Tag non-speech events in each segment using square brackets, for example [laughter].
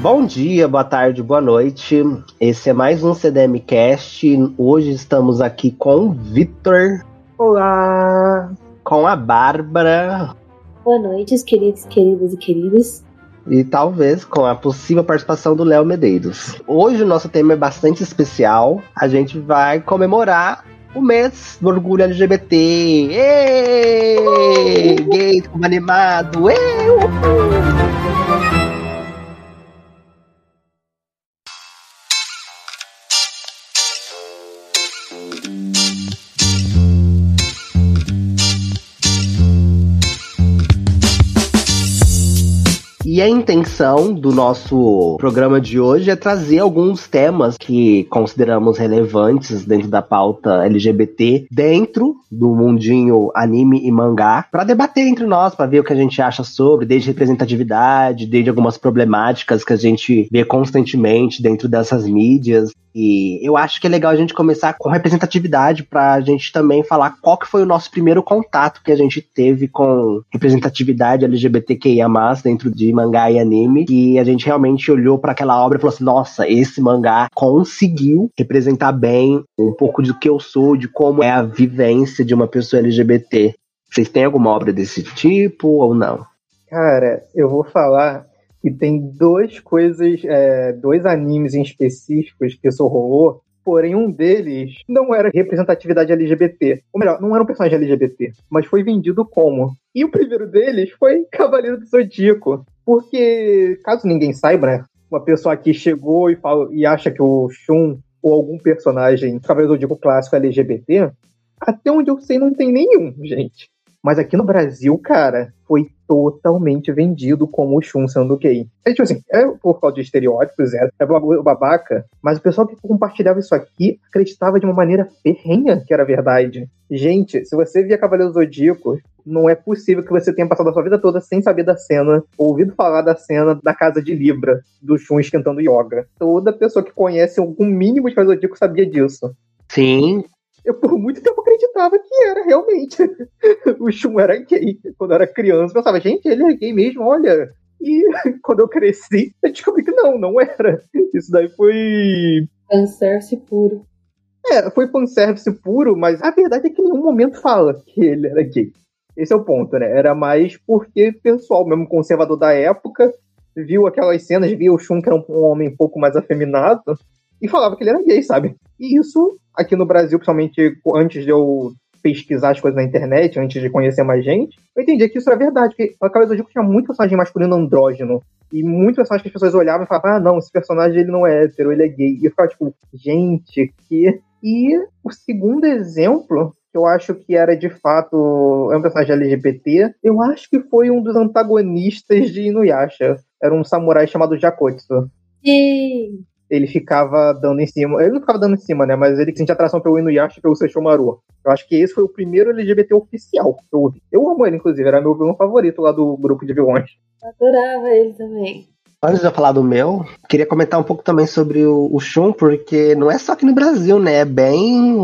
Bom dia, boa tarde, boa noite. Esse é mais um CDM Cast. Hoje estamos aqui com o Vitor. Olá! Com a Bárbara. Boa noite, queridos, queridas e queridos. E talvez com a possível participação do Léo Medeiros. Hoje o nosso tema é bastante especial. A gente vai comemorar o mês do orgulho LGBT. Êêêê! Gay, como animado. Uhul! E a intenção do nosso programa de hoje é trazer alguns temas que consideramos relevantes dentro da pauta LGBT, dentro do mundinho anime e mangá, para debater entre nós, para ver o que a gente acha sobre, desde representatividade, desde algumas problemáticas que a gente vê constantemente dentro dessas mídias. E eu acho que é legal a gente começar com representatividade para a gente também falar qual que foi o nosso primeiro contato que a gente teve com representatividade LGBTQIA+, dentro de mangá e anime, e a gente realmente olhou para aquela obra e falou assim, nossa, esse mangá conseguiu representar bem um pouco do que eu sou, de como é a vivência de uma pessoa LGBT. Vocês têm alguma obra desse tipo ou não? Cara, eu vou falar que tem duas coisas, é, dois animes em específicos que isso rolou, porém um deles não era representatividade LGBT. Ou melhor, não era um personagem LGBT, mas foi vendido como. E o primeiro deles foi Cavaleiro do Zodíaco. Porque, caso ninguém saiba, né? Uma pessoa aqui chegou e, fala, e acha que o Shun ou algum personagem Cavaleiro do Zodíaco clássico é LGBT, até onde eu sei não tem nenhum, gente. Mas aqui no Brasil, cara, foi totalmente vendido como o Shun sendo gay. É tipo assim, é por causa de estereótipos, é, é babaca, mas o pessoal que compartilhava isso aqui acreditava de uma maneira ferrenha que era verdade. Gente, se você via Cavaleiro Zodíaco, não é possível que você tenha passado a sua vida toda sem saber da cena, ouvido falar da cena da casa de Libra, do Shun esquentando yoga. Toda pessoa que conhece algum mínimo de Cavaleiro Zodíaco sabia disso. Sim, eu por muito tempo acreditava que era realmente. [laughs] o Shun era gay. Quando eu era criança, eu pensava, gente, ele é gay mesmo, olha. E [laughs] quando eu cresci, eu descobri que não, não era. Isso daí foi. Fanservice puro. É, foi fanservice puro, mas a verdade é que em nenhum momento fala que ele era gay. Esse é o ponto, né? Era mais porque o pessoal, mesmo conservador da época, viu aquelas cenas, viu o Shun, que era um homem um pouco mais afeminado, e falava que ele era gay, sabe? E isso, aqui no Brasil, principalmente antes de eu pesquisar as coisas na internet, antes de conhecer mais gente, eu entendi que isso era verdade, porque a Cabeza do Dico tinha muito personagem masculino andrógeno, e muitos personagens que as pessoas olhavam e falavam, ah, não, esse personagem ele não é hétero, ele é gay. E eu ficava tipo, gente, que... E o segundo exemplo que eu acho que era de fato é um personagem LGBT, eu acho que foi um dos antagonistas de Inuyasha. Era um samurai chamado Jakotsu. Sim. Ele ficava dando em cima. Ele não ficava dando em cima, né? Mas ele sentia atração pelo Inuyasha e pelo Seishomaru. Eu acho que esse foi o primeiro LGBT oficial que eu ouvi. Eu amo ele, inclusive. Era meu vilão favorito lá do grupo de vilões. Adorava ele também. Antes de eu falar do meu, queria comentar um pouco também sobre o, o Shun, porque não é só aqui no Brasil, né? É bem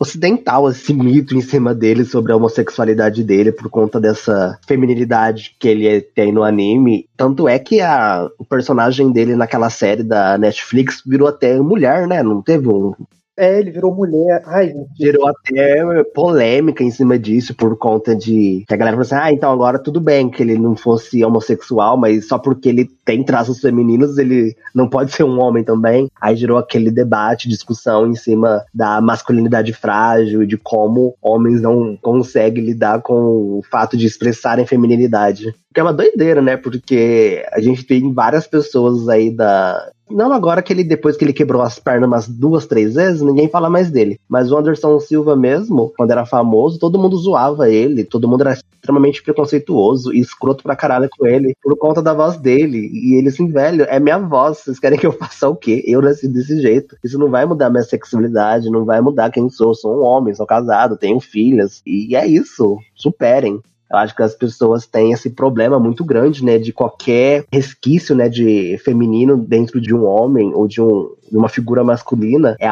ocidental esse mito em cima dele sobre a homossexualidade dele por conta dessa feminilidade que ele tem no anime. Tanto é que a, o personagem dele naquela série da Netflix virou até mulher, né? Não teve um É, ele virou mulher. Ai, gente. gerou até polêmica em cima disso, por conta de que a galera falou assim: ah, então agora tudo bem que ele não fosse homossexual, mas só porque ele tem traços femininos, ele não pode ser um homem também. Aí gerou aquele debate, discussão em cima da masculinidade frágil e de como homens não conseguem lidar com o fato de expressarem feminilidade. Que é uma doideira, né? Porque a gente tem várias pessoas aí da. Não agora que ele, depois que ele quebrou as pernas umas duas, três vezes, ninguém fala mais dele. Mas o Anderson Silva mesmo, quando era famoso, todo mundo zoava ele, todo mundo era extremamente preconceituoso e escroto pra caralho com ele, por conta da voz dele. E ele assim, velho, é minha voz, vocês querem que eu [laughs] faça o quê? Eu nasci desse jeito. Isso não vai mudar minha sexualidade, não vai mudar quem sou. Sou um homem, sou casado, tenho filhas. E é isso, superem. Eu acho que as pessoas têm esse problema muito grande, né, de qualquer resquício, né, de feminino dentro de um homem ou de, um, de uma figura masculina é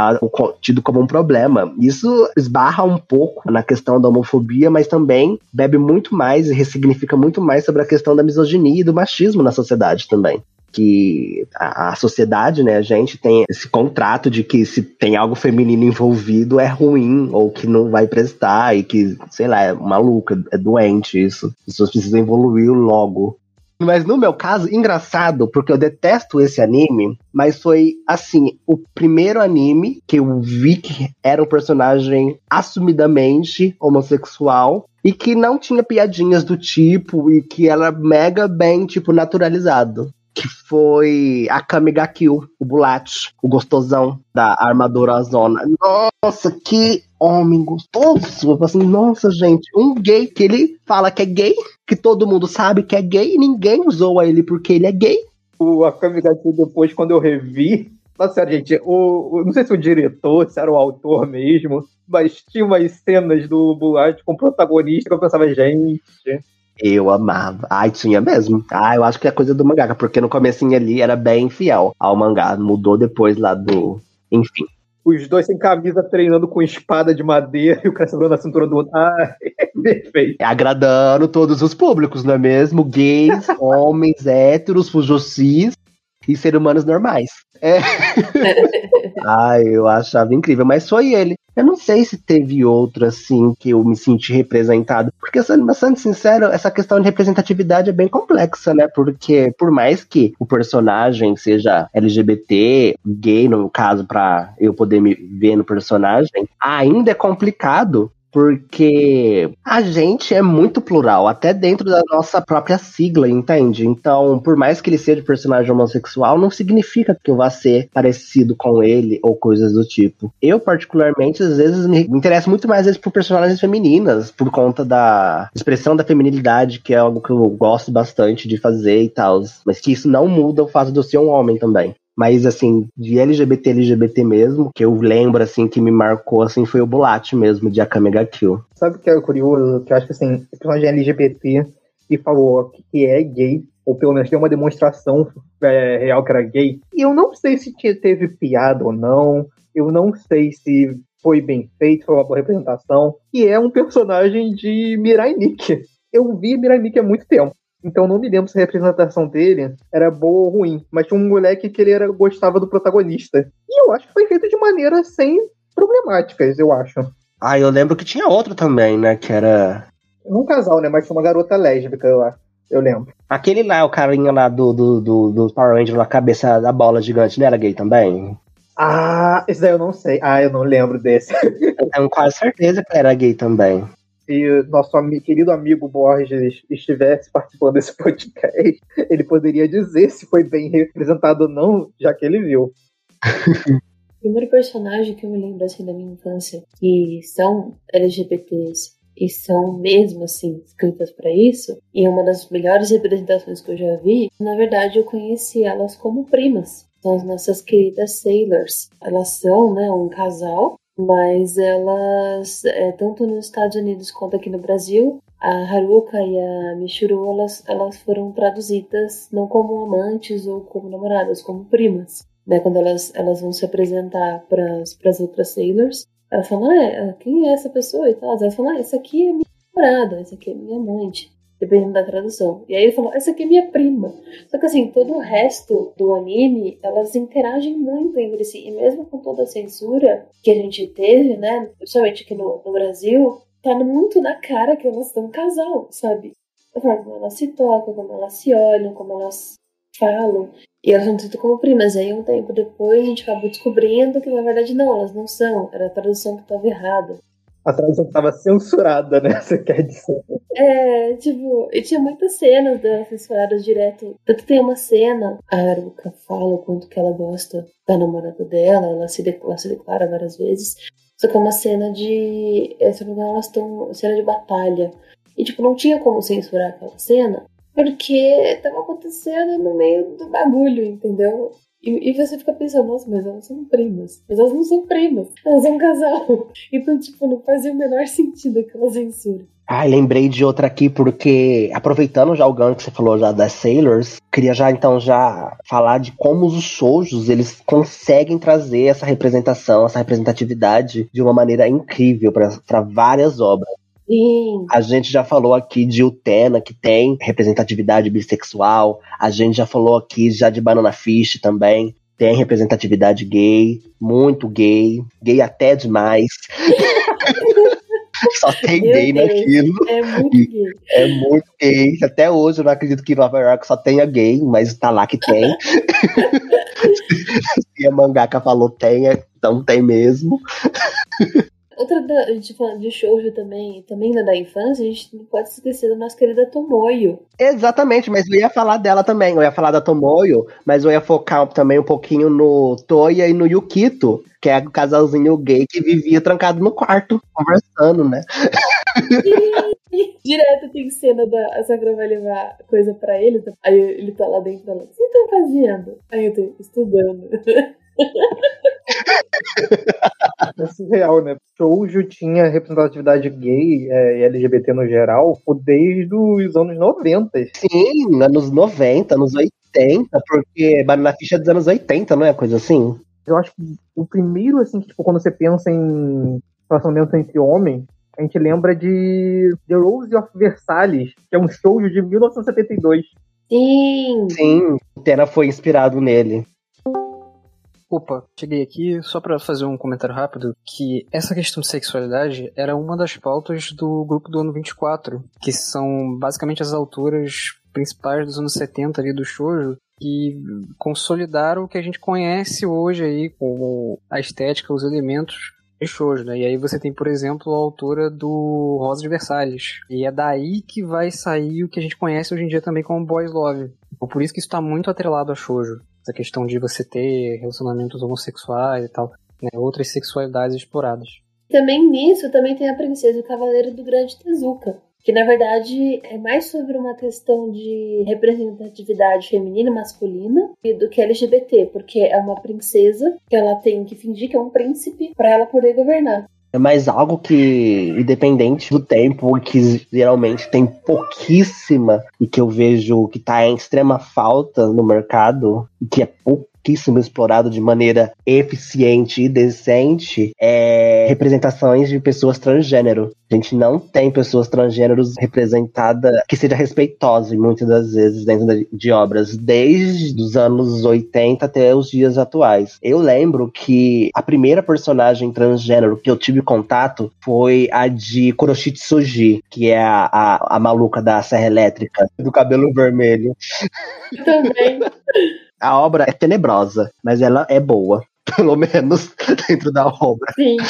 tido como um problema. Isso esbarra um pouco na questão da homofobia, mas também bebe muito mais e ressignifica muito mais sobre a questão da misoginia e do machismo na sociedade também. Que a, a, sociedade, né, a gente tem esse contrato de que se tem algo feminino envolvido é ruim ou que não vai prestar e que, sei lá, é maluca, é doente isso. As pessoas precisam evoluir logo. Mas no meu caso, engraçado, porque eu detesto esse anime, mas foi assim, o primeiro anime que eu vi que era um personagem assumidamente homossexual e que não tinha piadinhas do tipo e que era mega bem, tipo, naturalizado que foi a Kamiga Kill, o Bulat, o gostosão da armadura zona. Nossa, que homem gostoso! Eu assim, nossa, gente, um gay que ele fala que é gay, que todo mundo sabe que é gay, e ninguém zoa ele porque ele é gay. O Akamiga Kill, depois, quando eu revi, nossa, gente, o, o, não sei se o diretor, se era o autor mesmo, mas tinha umas cenas do Bulat com o protagonista que eu pensava, gente, eu amava. Ai, tinha mesmo. Ah, eu acho que é coisa do mangaka, porque no comecinho ali era bem fiel ao mangá. Mudou depois lá do. Enfim. Os dois sem camisa treinando com espada de madeira e o cara segurando a cintura do outro. Ah, [laughs] perfeito. É agradando todos os públicos, não é mesmo? Gays, [laughs] homens, héteros, fujocis e seres humanos normais. É. [laughs] Ai, eu achava incrível, mas foi ele. Eu não sei se teve outro assim que eu me senti representado. Porque, sendo bastante sincero, essa questão de representatividade é bem complexa, né? Porque, por mais que o personagem seja LGBT, gay, no caso, para eu poder me ver no personagem, ainda é complicado porque a gente é muito plural, até dentro da nossa própria sigla, entende? Então, por mais que ele seja personagem homossexual, não significa que eu vá ser parecido com ele ou coisas do tipo. Eu, particularmente, às vezes me interesso muito mais vezes por personagens femininas, por conta da expressão da feminilidade, que é algo que eu gosto bastante de fazer e tal. Mas que isso não muda o fato de eu ser um homem também. Mas, assim, de LGBT, LGBT mesmo, que eu lembro, assim, que me marcou, assim, foi o Bulat mesmo, de Akame ga Kill. Sabe o que é curioso? Que eu acho que, assim, o personagem LGBT que falou que é gay, ou pelo menos tem uma demonstração é, real que era gay, e eu não sei se teve piada ou não, eu não sei se foi bem feito, foi uma boa representação, e é um personagem de Mirai Nikki. Eu vi Mirai Nikki há muito tempo. Então não me lembro se a representação dele era boa ou ruim, mas tinha um moleque que ele era, gostava do protagonista. E eu acho que foi feito de maneira sem problemáticas, eu acho. Ah, eu lembro que tinha outro também, né? Que era. Um casal, né? Mas tinha uma garota lésbica lá. Eu lembro. Aquele lá, o carinha lá do, do, do, do Power Ranger na cabeça da bola gigante, não era gay também? Ah, esse daí eu não sei. Ah, eu não lembro desse. eu tenho quase certeza que era gay também se nosso querido amigo Borges estivesse participando desse [laughs] podcast, ele poderia dizer se foi bem representado ou não, já que ele viu. o primeiro personagem que eu me lembro assim da minha infância que são LGBTs e são mesmo assim escritas para isso, e é uma das melhores representações que eu já vi, na verdade eu conheci elas como primas. São as nossas queridas Sailors. Elas são, né, um casal mas elas, é, tanto nos Estados Unidos quanto aqui no Brasil, a Haruka e a Michuru, elas, elas foram traduzidas não como amantes ou como namoradas, como primas. Né? Quando elas, elas vão se apresentar para as outras sailors, elas falam, ah, quem é essa pessoa e tal? Elas falam, ah, essa aqui é minha namorada, essa aqui é minha amante dependendo da tradução. E aí ele falou, essa aqui é minha prima. Só que assim, todo o resto do anime, elas interagem muito entre si. E mesmo com toda a censura que a gente teve, né, principalmente aqui no, no Brasil, tá muito na cara que elas estão casal, sabe? Como elas se tocam, como elas se olham, como elas falam. E elas são tudo como primas. Aí um tempo depois a gente acabou descobrindo que na verdade não, elas não são. Era a tradução que estava errada a tradução estava censurada, né? [laughs] Você quer dizer? É, tipo, e tinha muitas cenas delas censuradas direto. Tanto tem uma cena, a Aruka fala o quanto que ela gosta da namorada dela, ela se, ela se declara várias vezes. Só que é uma cena de. É, me engano, elas estão. cena de batalha. E, tipo, não tinha como censurar aquela cena, porque tava acontecendo no meio do bagulho, entendeu? E, e, você fica pensando, nossa, mas elas são primas. Mas elas não são primas, elas são um casal. [laughs] Então, tipo, não fazia o menor sentido aquela censura. Ah, lembrei de outra aqui, porque aproveitando já o ganho que você falou já das Sailors, queria já então já falar de como os shoujos eles conseguem trazer essa representação, essa representatividade de uma maneira incrível para várias obras. Sim. A gente já falou aqui de Utena, que tem representatividade bissexual. A gente já falou aqui já de Banana Fish também. Tem representatividade gay, muito gay, gay até demais. [laughs] Só tem Meu gay Deus, naquilo. É muito gay. É muito gay. Até hoje eu não acredito que Nova York só tenha gay, mas tá lá que tem. [laughs] [laughs] Se a mangaka falou tenha, então tem mesmo. Outra da, a gente falando de shoujo também, também da, da infância, a gente não pode esquecer da nossa querida Tomoyo. Exatamente, mas eu ia falar dela também. Eu ia falar da Tomoyo, mas eu ia focar também um pouquinho no Toya e no Yukito, que é o casalzinho gay que vivia trancado no quarto, conversando, né? [laughs] Direto tem cena da a Sakura vai levar coisa pra ele, aí ele tá lá dentro dela. O que você tá fazendo? Aí eu tô estudando. [laughs] É surreal, né? Shoujo tinha representatividade gay é, e LGBT no geral desde os anos 90. Sim, anos 90, anos 80, porque Banana Fish é dos anos 80, não é? Coisa assim. Eu acho que o primeiro, assim, que, tipo, quando você pensa em relacionamento entre homens, a gente lembra de The Rose of Versalhes, que é um shoujo de 1972. Sim! Sim, Tena foi inspirado nele. Opa, cheguei aqui só pra fazer um comentário rápido que essa questão de sexualidade era uma das pautas do grupo do ano 24, que são basicamente as autoras principais dos anos 70 ali do shoujo que consolidaram o que a gente conhece hoje aí como a estética, os elementos de shoujo, né? E aí você tem, por exemplo, a autora do Rosa de Versalhes. E é daí que vai sair o que a gente conhece hoje em dia também como boys love. Então, por isso que isso tá muito atrelado a shoujo essa questão de você ter relacionamentos homossexuais e tal, né, outras sexualidades exploradas. Também nisso, também tem a princesa e o cavaleiro do grande Tezuka. Que na verdade é mais sobre uma questão de representatividade feminina e masculina do que LGBT, porque é uma princesa que ela tem que fingir que é um príncipe para ela poder governar. É mais algo que, independente do tempo, que geralmente tem pouquíssima e que eu vejo que tá em extrema falta no mercado, que é pouquíssimo explorado de maneira eficiente e decente, é representações de pessoas transgênero. A gente não tem pessoas transgêneros representadas que seja respeitosa muitas das vezes dentro de obras, desde os anos 80 até os dias atuais. Eu lembro que a primeira personagem transgênero que eu tive contato foi a de Kuroshitsuji, que é a, a, a maluca da Serra Elétrica, do cabelo vermelho. [laughs] Também. A obra é tenebrosa, mas ela é boa. [laughs] Pelo menos dentro da obra. Sim. [laughs]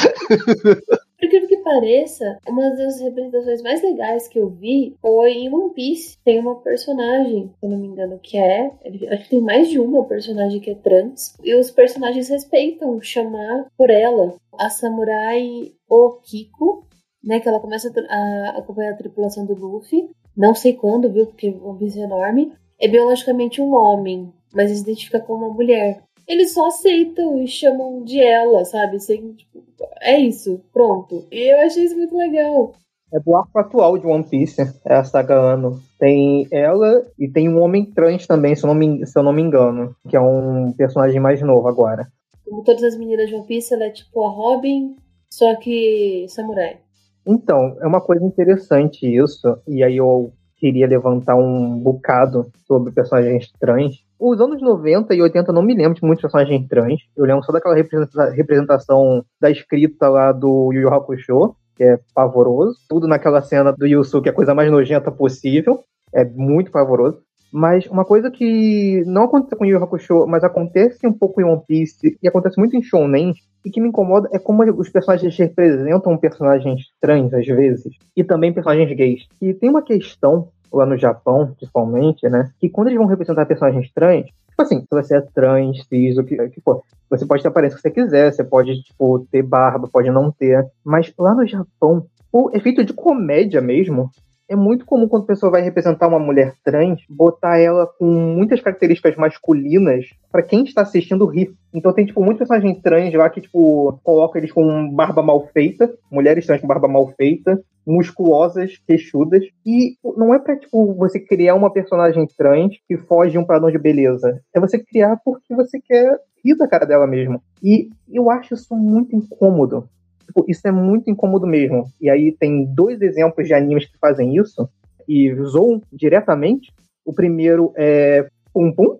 Por incrível que pareça, uma das representações mais legais que eu vi foi em One Piece. Tem uma personagem, se eu não me engano, que é. Acho que tem mais de uma personagem que é trans. E os personagens respeitam chamar por ela a samurai Okiko, né? Que ela começa a acompanhar a tripulação do Luffy. Não sei quando, viu? Porque One Piece é enorme. É biologicamente um homem, mas se identifica como uma mulher eles só aceitam e chamam de ela, sabe? Sem, tipo, é isso, pronto. E eu achei isso muito legal. É do arco atual de One Piece, é a saga Ano. Tem ela e tem um homem trans também, se eu não me, se eu não me engano, que é um personagem mais novo agora. Como todas as meninas de One Piece, ela é tipo a Robin, só que samurai. Então, é uma coisa interessante isso, e aí eu queria levantar um bocado sobre personagens trans. Os anos 90 e 80 não me lembro de muitos personagens trans. Eu lembro só daquela representação da escrita lá do Yu Yu Hakusho, que é pavoroso. Tudo naquela cena do Yusuke é a coisa mais nojenta possível. É muito pavoroso. Mas uma coisa que não acontece com Yu Yu Hakusho, mas acontece um pouco em One Piece e acontece muito em Shonen, e que me incomoda é como os personagens representam personagens trans às vezes e também personagens gays. E tem uma questão lá no Japão, principalmente, né, que quando eles vão representar personagens trans, tipo assim, se você é trans, cis, o que, que for, você pode ter a aparência que você quiser, você pode, tipo, ter barba, pode não ter, mas lá no Japão, o efeito de comédia mesmo, é muito comum quando a pessoa vai representar uma mulher trans, botar ela com muitas características masculinas para quem está assistindo rir. Então tem, tipo, muitos personagens trans lá que, tipo, coloca eles com barba mal feita, mulheres trans com barba mal feita, musculosas, queixudas. E não é pra, tipo, você criar uma personagem trans que foge de um padrão de beleza. É você criar porque você quer rir da cara dela mesmo. E eu acho isso muito incômodo tipo, isso é muito incômodo mesmo. E aí tem dois exemplos de animes que fazem isso e zoam diretamente. O primeiro é Pum Pum.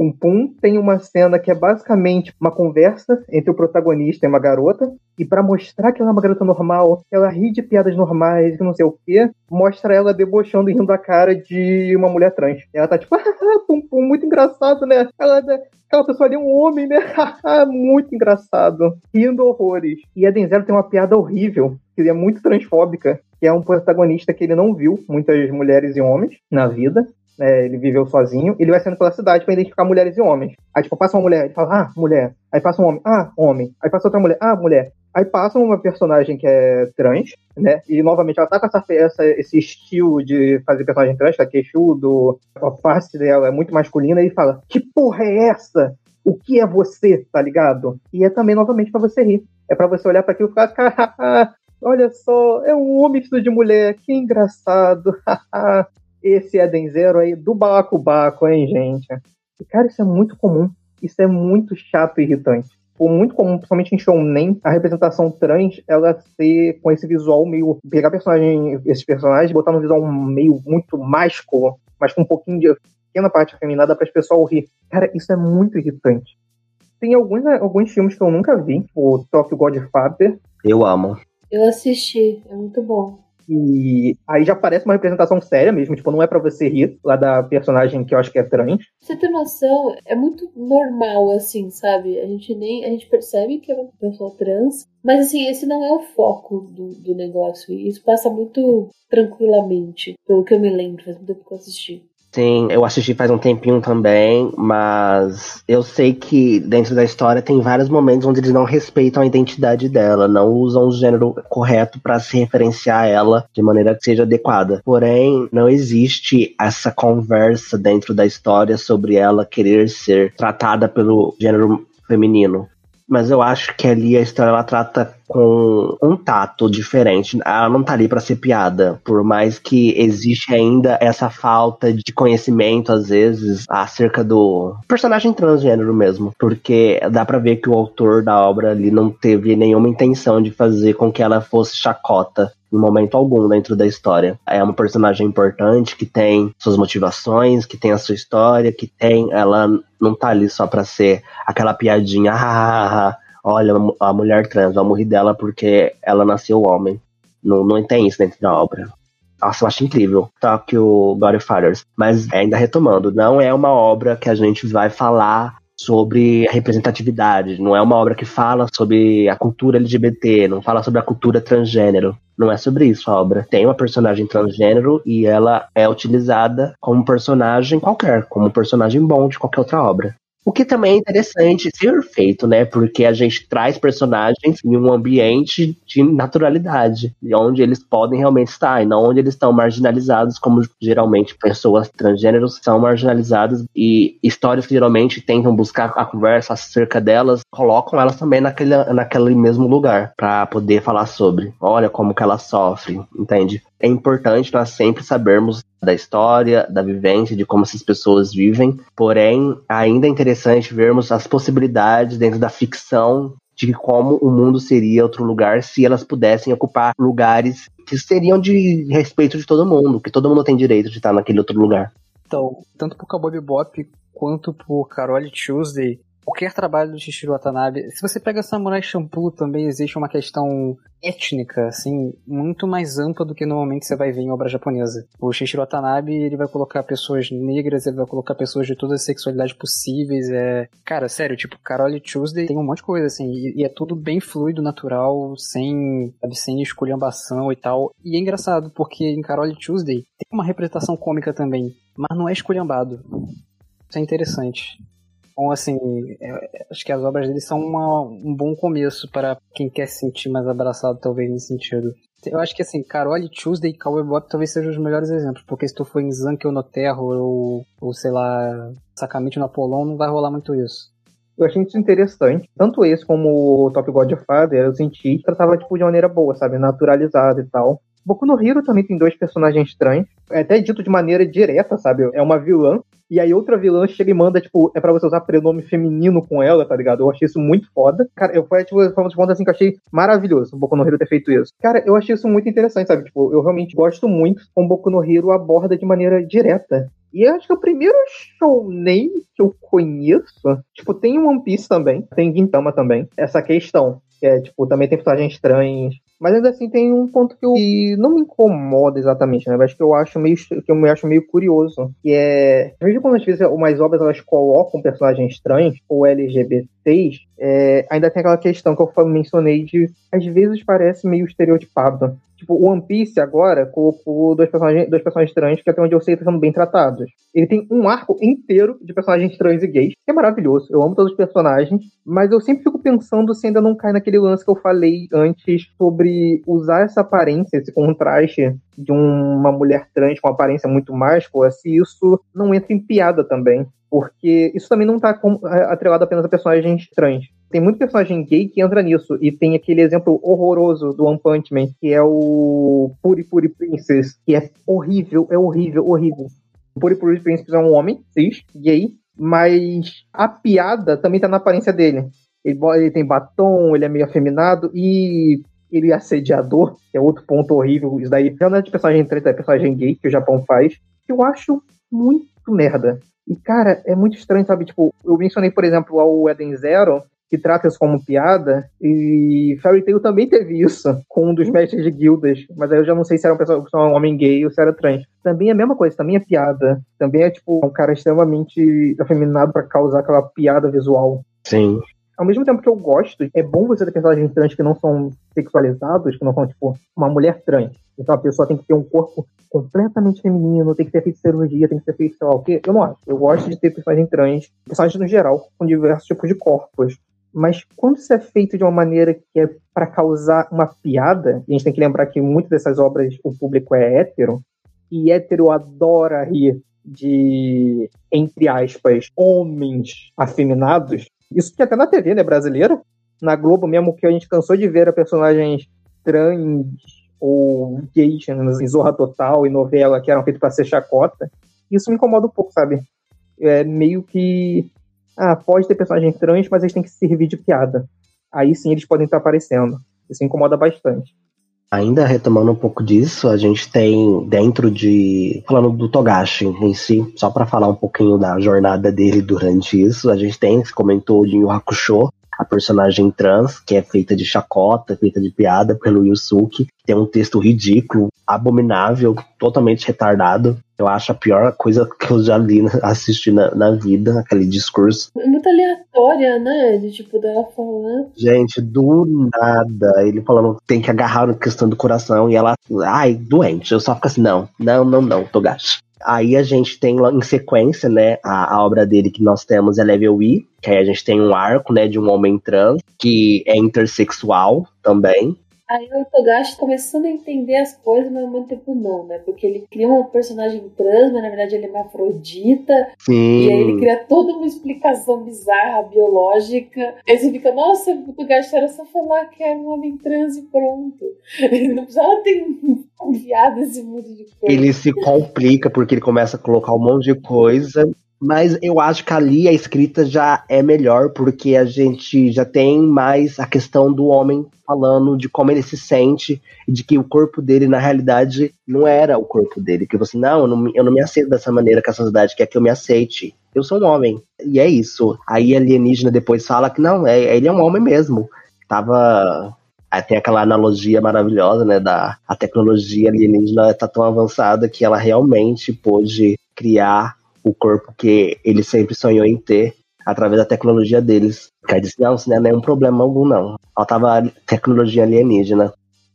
Pum Pum tem uma cena que é basicamente uma conversa entre o protagonista e uma garota. E para mostrar que ela é uma garota normal, ela ri de piadas normais, não sei o quê, mostra ela debochando e rindo da cara de uma mulher trans. Ela tá tipo, [laughs] ah, Pum Pum, muito engraçado, né? Ela, aquela pessoa ali é um homem, né? [laughs] muito engraçado. Rindo horrores. E a Denzel tem uma piada horrível, que é muito transfóbica, que é um protagonista que ele não viu muitas mulheres e homens na vida. É, ele viveu sozinho, ele vai saindo pela cidade para identificar mulheres e homens. Aí, tipo, passa uma mulher, ele fala, ah, mulher. Aí passa um homem, ah, homem. Aí passa outra mulher, ah, mulher. Aí passa uma personagem que é trans, né? E novamente ela tá com essa, essa, esse estilo de fazer personagem trans, é queixudo, a face dela é muito masculina, e ele fala: Que porra é essa? O que é você, tá ligado? E é também, novamente, para você rir. É para você olhar para aquilo e ficar, olha só, é um homem vestido de mulher, que engraçado. [laughs] Esse Eden Zero aí do Baco, hein, gente? E, cara, isso é muito comum. Isso é muito chato e irritante tipo, muito comum, principalmente em shounen, a representação trans, ela ser com esse visual meio... Pegar personagem, esses personagens e botar no visual meio muito másculo, mas com um pouquinho de pequena parte afeminada para as pessoas rir. Cara, isso é muito irritante. Tem alguns, alguns filmes que eu nunca vi, o Tokyo Godfather. Eu amo. Eu assisti, é muito bom. E aí já parece uma representação séria mesmo, tipo, não é para você rir lá da personagem que eu acho que é trans. Você tem noção, é muito normal, assim, sabe? A gente nem. A gente percebe que é uma pessoa trans, mas assim, esse não é o foco do, do negócio. E isso passa muito tranquilamente, pelo que eu me lembro, faz muito tempo que eu assisti. Sim, eu assisti faz um tempinho também, mas eu sei que dentro da história tem vários momentos onde eles não respeitam a identidade dela, não usam o gênero correto para se referenciar a ela de maneira que seja adequada. Porém, não existe essa conversa dentro da história sobre ela querer ser tratada pelo gênero feminino mas eu acho que ali a história ela trata com um tato diferente. Ela não tá ali para ser piada, por mais que existe ainda essa falta de conhecimento às vezes acerca do personagem transgênero mesmo, porque dá para ver que o autor da obra ali não teve nenhuma intenção de fazer com que ela fosse chacota em momento algum dentro da história. É uma personagem importante que tem suas motivações, que tem a sua história, que tem. Ela não tá ali só pra ser aquela piadinha, ah, olha, a mulher trans, vamos rir dela porque ela nasceu homem. Não, não tem isso dentro da obra. Nossa, eu acho incrível. Tokyo Godfathers. Mas ainda retomando, não é uma obra que a gente vai falar sobre representatividade, não é uma obra que fala sobre a cultura LGBT, não fala sobre a cultura transgênero. Não é sobre isso a obra. Tem uma personagem transgênero e ela é utilizada como personagem qualquer, como personagem bom de qualquer outra obra. O que também é interessante ser feito, né? Porque a gente traz personagens em um ambiente de naturalidade, onde eles podem realmente estar, e não onde eles estão marginalizados, como geralmente pessoas transgêneros são marginalizadas, e histórias que geralmente tentam buscar a conversa acerca delas, colocam elas também naquele, naquele mesmo lugar, para poder falar sobre. Olha como que ela sofre, entende? É importante nós sempre sabermos da história, da vivência, de como essas pessoas vivem. Porém, ainda é interessante vermos as possibilidades dentro da ficção de como o mundo seria outro lugar se elas pudessem ocupar lugares que seriam de respeito de todo mundo, que todo mundo tem direito de estar naquele outro lugar. Então, tanto por Cowboy Bebop quanto por Carole Tuesday, qualquer trabalho do Shishiro Watanabe, se você pega Samurai Champloo também existe uma questão étnica, assim, muito mais ampla do que normalmente você vai ver em obra japonesa. O Shishiro Watanabe, ele vai colocar pessoas negras, ele vai colocar pessoas de todas as sexualidades possíveis, é... Cara, sério, tipo, Carole Tuesday tem um monte de coisa, assim, e, e é tudo bem fluido, natural, sem, sabe, sem esculhambação e tal. E é engraçado, porque em Carole Tuesday tem uma representação cômica também, mas não é esculhambado. Isso é interessante. Então, assim, é, acho que as obras dele são uma, um bom começo para quem quer se sentir mais abraçado, talvez, nesse sentido. Eu acho que, assim, Carol Tuesday e Cowboy Bebop talvez sejam os melhores exemplos, porque se tu for em Zankel no Terror ou, ou, sei lá, Sacamente no Apolon, não vai rolar muito isso. Eu achei isso interessante. Tanto esse como o Top Godfather, eu senti que tratava, tipo, de maneira boa, sabe? Naturalizada e tal. Boku no Hero também tem dois personagens estranhos. É até dito de maneira direta, sabe? É uma vilã E aí outra vilã chega e manda, tipo, é pra você usar prenome feminino com ela, tá ligado? Eu achei isso muito foda. Cara, eu foi, tipo, foi um dos pontos assim que eu achei maravilhoso, o Boku no Hero ter feito isso. Cara, eu achei isso muito interessante, sabe? Tipo, eu realmente gosto muito como Boku no Hero aborda de maneira direta. E acho que é o primeiro shounen que eu conheço, tipo, tem One Piece também, tem Gintama também, essa questão. Que é, tipo, também tem personagens estranhos, mas ainda assim tem um ponto que, eu, que não me incomoda exatamente, né? Mas que eu acho meio que eu me acho meio curioso. Que é. Mesmo quando às vezes umas obras elas colocam personagens estranhos ou LGBTs, é, ainda tem aquela questão que eu mencionei de às vezes parece meio estereotipado. Tipo, o One Piece agora colocou dois personagens, dois personagens trans que até onde eu sei estão sendo bem tratados. Ele tem um arco inteiro de personagens trans e gays, que é maravilhoso. Eu amo todos os personagens, mas eu sempre fico pensando se ainda não cai naquele lance que eu falei antes sobre usar essa aparência, esse contraste de uma mulher trans com aparência muito máscula, se isso não entra em piada também. Porque isso também não está atrelado apenas a personagens trans. Tem muito personagem gay que entra nisso. E tem aquele exemplo horroroso do One Punch Man, que é o Puri Puri Princess, que é horrível, é horrível, horrível. O Puri Puri Princess é um homem, cis, gay, mas a piada também tá na aparência dele. Ele, ele tem batom, ele é meio afeminado e ele é assediador, que é outro ponto horrível. Isso daí já não é de personagem treta, é personagem gay que o Japão faz. Que eu acho muito merda. E, cara, é muito estranho, sabe? Tipo, eu mencionei, por exemplo, ao Eden Zero, que trata isso como piada, e Fairy Tail também teve isso com um dos mestres de guildas, mas aí eu já não sei se era uma pessoa, um homem gay ou se era trans. Também é a mesma coisa, também é piada. Também é, tipo, um cara extremamente afeminado para causar aquela piada visual. Sim ao mesmo tempo que eu gosto, é bom você ter personagens trans que não são sexualizados, que não são, tipo, uma mulher trans. Então a pessoa tem que ter um corpo completamente feminino, tem que ter feito cirurgia, tem que ter feito sei lá o quê. Eu não acho. Eu gosto de ter personagens trans, personagens no geral, com diversos tipos de corpos. Mas quando isso é feito de uma maneira que é para causar uma piada, e a gente tem que lembrar que muitas dessas obras o público é hétero, e hétero adora rir de, entre aspas, homens afeminados, isso que até na TV, né, brasileira, na Globo mesmo, que a gente cansou de ver a personagens trans ou gays em Zorra Total e novela que eram feitas para ser chacota. Isso me incomoda um pouco, sabe? É meio que. Ah, pode ter personagens trans, mas eles têm que servir de piada. Aí sim eles podem estar aparecendo. Isso incomoda bastante. Ainda retomando um pouco disso, a gente tem dentro de. Falando do Togashi em si, só para falar um pouquinho da jornada dele durante isso, a gente tem, se comentou de Yu Hakusho, a personagem trans, que é feita de chacota, feita de piada pelo Yusuke, tem um texto ridículo, abominável, totalmente retardado. Eu acho a pior coisa que eu já li, assisti na, na vida, aquele discurso. É muito aleatória, né? De tipo, dela falando. Gente, do nada, ele falando tem que agarrar na questão do coração e ela, ai, doente. Eu só fico assim, não, não, não, não, Togashi. Aí a gente tem em sequência, né, a, a, obra dele que nós temos é Level E, que aí a gente tem um arco, né, de um homem trans, que é intersexual também. Aí o Togashi começando a entender as coisas, mas ao mesmo tempo não, né? Porque ele cria um personagem trans, mas na verdade ele é uma afrodita. Sim. E aí ele cria toda uma explicação bizarra, biológica. Aí você fica, nossa, o Togashi era só falar que era um homem trans e pronto. [laughs] Ele não precisava ter [laughs] enviado esse mundo de coisa. Ele se complica porque ele começa a colocar um monte de coisa mas eu acho que ali a escrita já é melhor, porque a gente já tem mais a questão do homem falando de como ele se sente, de que o corpo dele, na realidade, não era o corpo dele. Que você, não, eu não, eu não me aceito dessa maneira que a sociedade quer que eu me aceite. Eu sou um homem. E é isso. Aí alienígena depois fala que não, é, ele é um homem mesmo. Tava Aí tem aquela analogia maravilhosa, né, da a tecnologia alienígena tá tão avançada que ela realmente pôde criar o corpo que ele sempre sonhou em ter através da tecnologia deles. Aí disse, não, isso não é nenhum problema algum, não. Faltava tecnologia alienígena.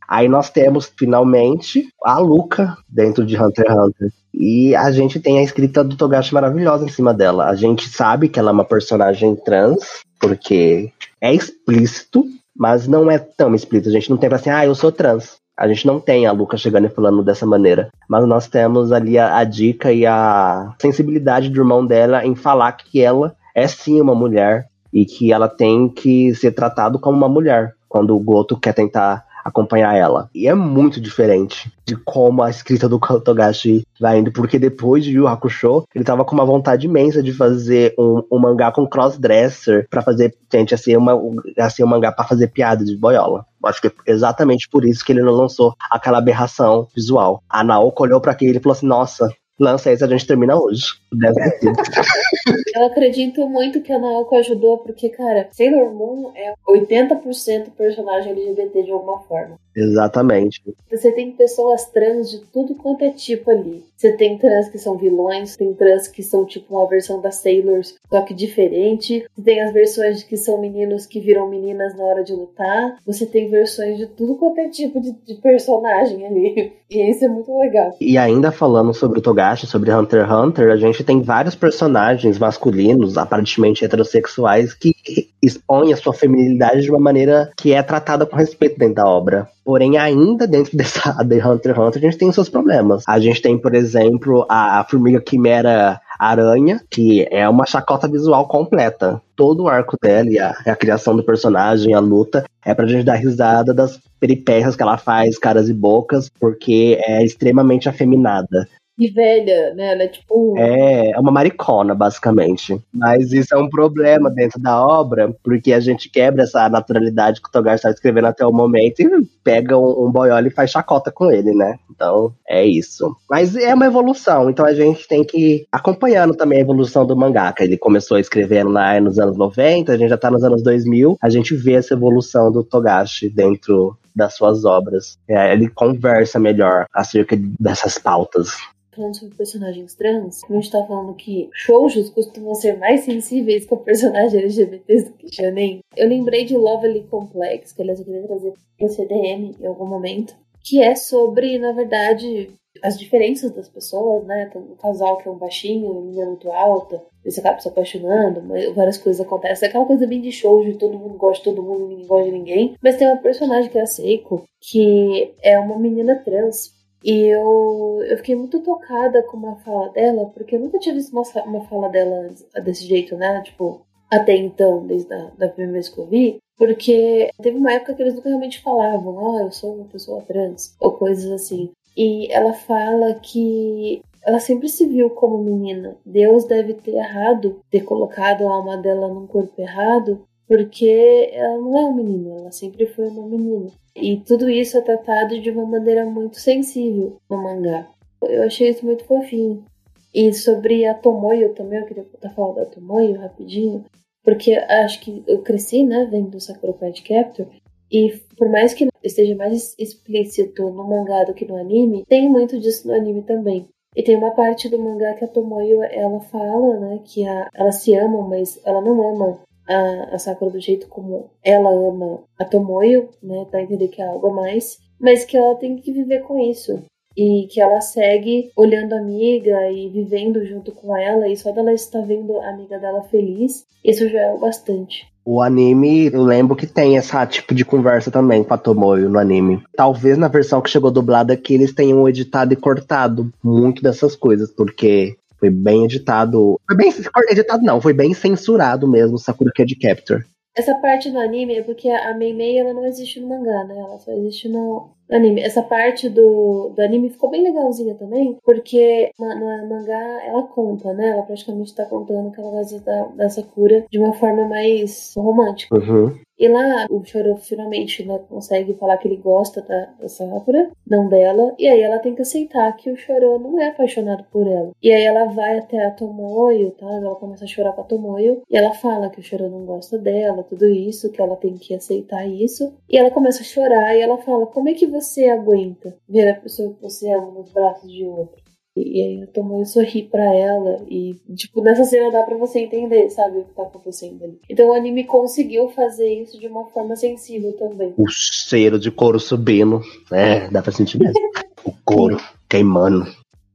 Aí nós temos, finalmente, a Luca dentro de Hunter x Hunter. E a gente tem a escrita do Togashi maravilhosa em cima dela. A gente sabe que ela é uma personagem trans, porque é explícito, mas não é tão explícito. A gente não tem pra assim, ah, eu sou trans. A gente não tem a Luca chegando e falando dessa maneira. Mas nós temos ali a, a dica e a sensibilidade do irmão dela em falar que ela é sim uma mulher e que ela tem que ser tratada como uma mulher. Quando o Goto quer tentar acompanhar ela. E é muito diferente de como a escrita do Togashi vai indo, porque depois de Yu Hakusho, ele tava com uma vontade imensa de fazer um, um mangá com crossdresser para fazer, gente, assim, uma, assim, um mangá para fazer piada de boiola. Acho que é exatamente por isso que ele não lançou aquela aberração visual. A Naoko olhou para aquilo e falou assim: Nossa, lança esse, a gente termina hoje. [laughs] Deve ter Eu acredito muito que a Naoko ajudou, porque, cara, Sailor Moon é 80% personagem LGBT de alguma forma. Exatamente. Você tem pessoas trans de tudo quanto é tipo ali. Você tem trans que são vilões, tem trans que são tipo uma versão das Sailors, só que diferente. Você tem as versões que são meninos que viram meninas na hora de lutar. Você tem versões de tudo quanto é tipo de, de personagem ali. [laughs] E isso é muito legal. E ainda falando sobre o Togashi, sobre Hunter x Hunter, a gente tem vários personagens masculinos, aparentemente heterossexuais, que expõem a sua feminilidade de uma maneira que é tratada com respeito dentro da obra. Porém, ainda dentro [laughs] dessa The Hunter x Hunter, a gente tem seus problemas. A gente tem, por exemplo, a, a formiga quimera aranha, que é uma chacota visual completa. Todo o arco dela e a, a, criação do personagem, a luta, é pra gente dar risada das peripécias que ela faz, caras e bocas, porque é extremamente afeminada e velha, né? Ela é tipo. É, é uma maricona, basicamente. Mas isso é um problema dentro da obra, porque a gente quebra essa naturalidade que o Togar está escrevendo até o momento e pega um, um boiola e faz chacota com ele, né? Então, é isso. Mas é uma evolução, então a gente tem que ir acompanhando também a evolução do mangaka. Ele começou escrevendo lá nos anos 90, a gente já tá nos anos 2000, a gente vê essa evolução do Togashi dentro das suas obras. É, ele conversa melhor acerca dessas pautas falando sobre personagens trans, como a gente tá falando que shoujos costumam ser mais sensíveis com personagens LGBTs do que shonen, eu lembrei de Lovely Complex, que aliás eu queria trazer pro CDM em algum momento, que é sobre, na verdade, as diferenças das pessoas, né? Tem um casal que é um baixinho, uma menina muito alta, eles acabam se apaixonando, várias coisas acontecem. É aquela coisa bem de show, de todo mundo gosta de todo mundo, ninguém gosta de ninguém. Mas tem uma personagem que é a Seiko, que é uma menina trans. E eu, eu fiquei muito tocada com uma fala dela, porque eu nunca tinha visto uma, uma fala dela desse jeito, né? Tipo, até então, desde a da primeira vez que eu vi. Porque teve uma época que eles nunca realmente falavam, ó, oh, eu sou uma pessoa trans, ou coisas assim. E ela fala que ela sempre se viu como menina. Deus deve ter errado, ter colocado a alma dela num corpo errado, porque ela não é um menino, ela sempre foi uma menina. E tudo isso é tratado de uma maneira muito sensível no mangá. Eu achei isso muito fofinho. E sobre a Tomoyo também, eu queria estar falando da Tomoyo rapidinho, porque acho que eu cresci, né, vendo Sakura Card Captor, e por mais que esteja mais explícito no mangá do que no anime, tem muito disso no anime também. E tem uma parte do mangá que a Tomoyo, ela fala, né, que a, elas se amam, mas ela não ama a, a Sakura do jeito como ela ama a Tomoyo, né? Pra entender que é algo a mais. Mas que ela tem que viver com isso. E que ela segue olhando a amiga e vivendo junto com ela. E só dela estar vendo a amiga dela feliz, isso já é o bastante. O anime, eu lembro que tem esse tipo de conversa também com a Tomoyo no anime. Talvez na versão que chegou dublada aqui eles tenham editado e cortado muito dessas coisas, porque foi bem editado. Foi bem editado, não, foi bem censurado mesmo Sakura Card Captor. Essa parte do anime é porque a Mei Mei ela não existe no mangá, né? Ela só existe no, anime. Essa parte do, do anime ficou bem legalzinha também, porque no mangá ela conta, né? Ela praticamente tá contando que ela gosta da, da Sakura de uma forma mais romântica. Uhum. E lá o Choro finalmente né, consegue falar que ele gosta da, da Sakura, não dela, e aí ela tem que aceitar que o Choro não é apaixonado por ela. E aí ela vai até a Tomoyo, tá? Ela começa a chorar com a Tomoyo, e ela fala que o Choro não gosta dela, tudo isso, que ela tem que aceitar isso. E ela começa a chorar e ela fala: Como é que você aguenta ver a pessoa que você ama nos braços de outro? E aí a Tomoyo sorri pra ela. E, tipo, nessa cena dá pra você entender, sabe, o que tá acontecendo ali. Então o anime conseguiu fazer isso de uma forma sensível também. O cheiro de couro subindo. É, dá pra sentir mesmo. o couro queimando.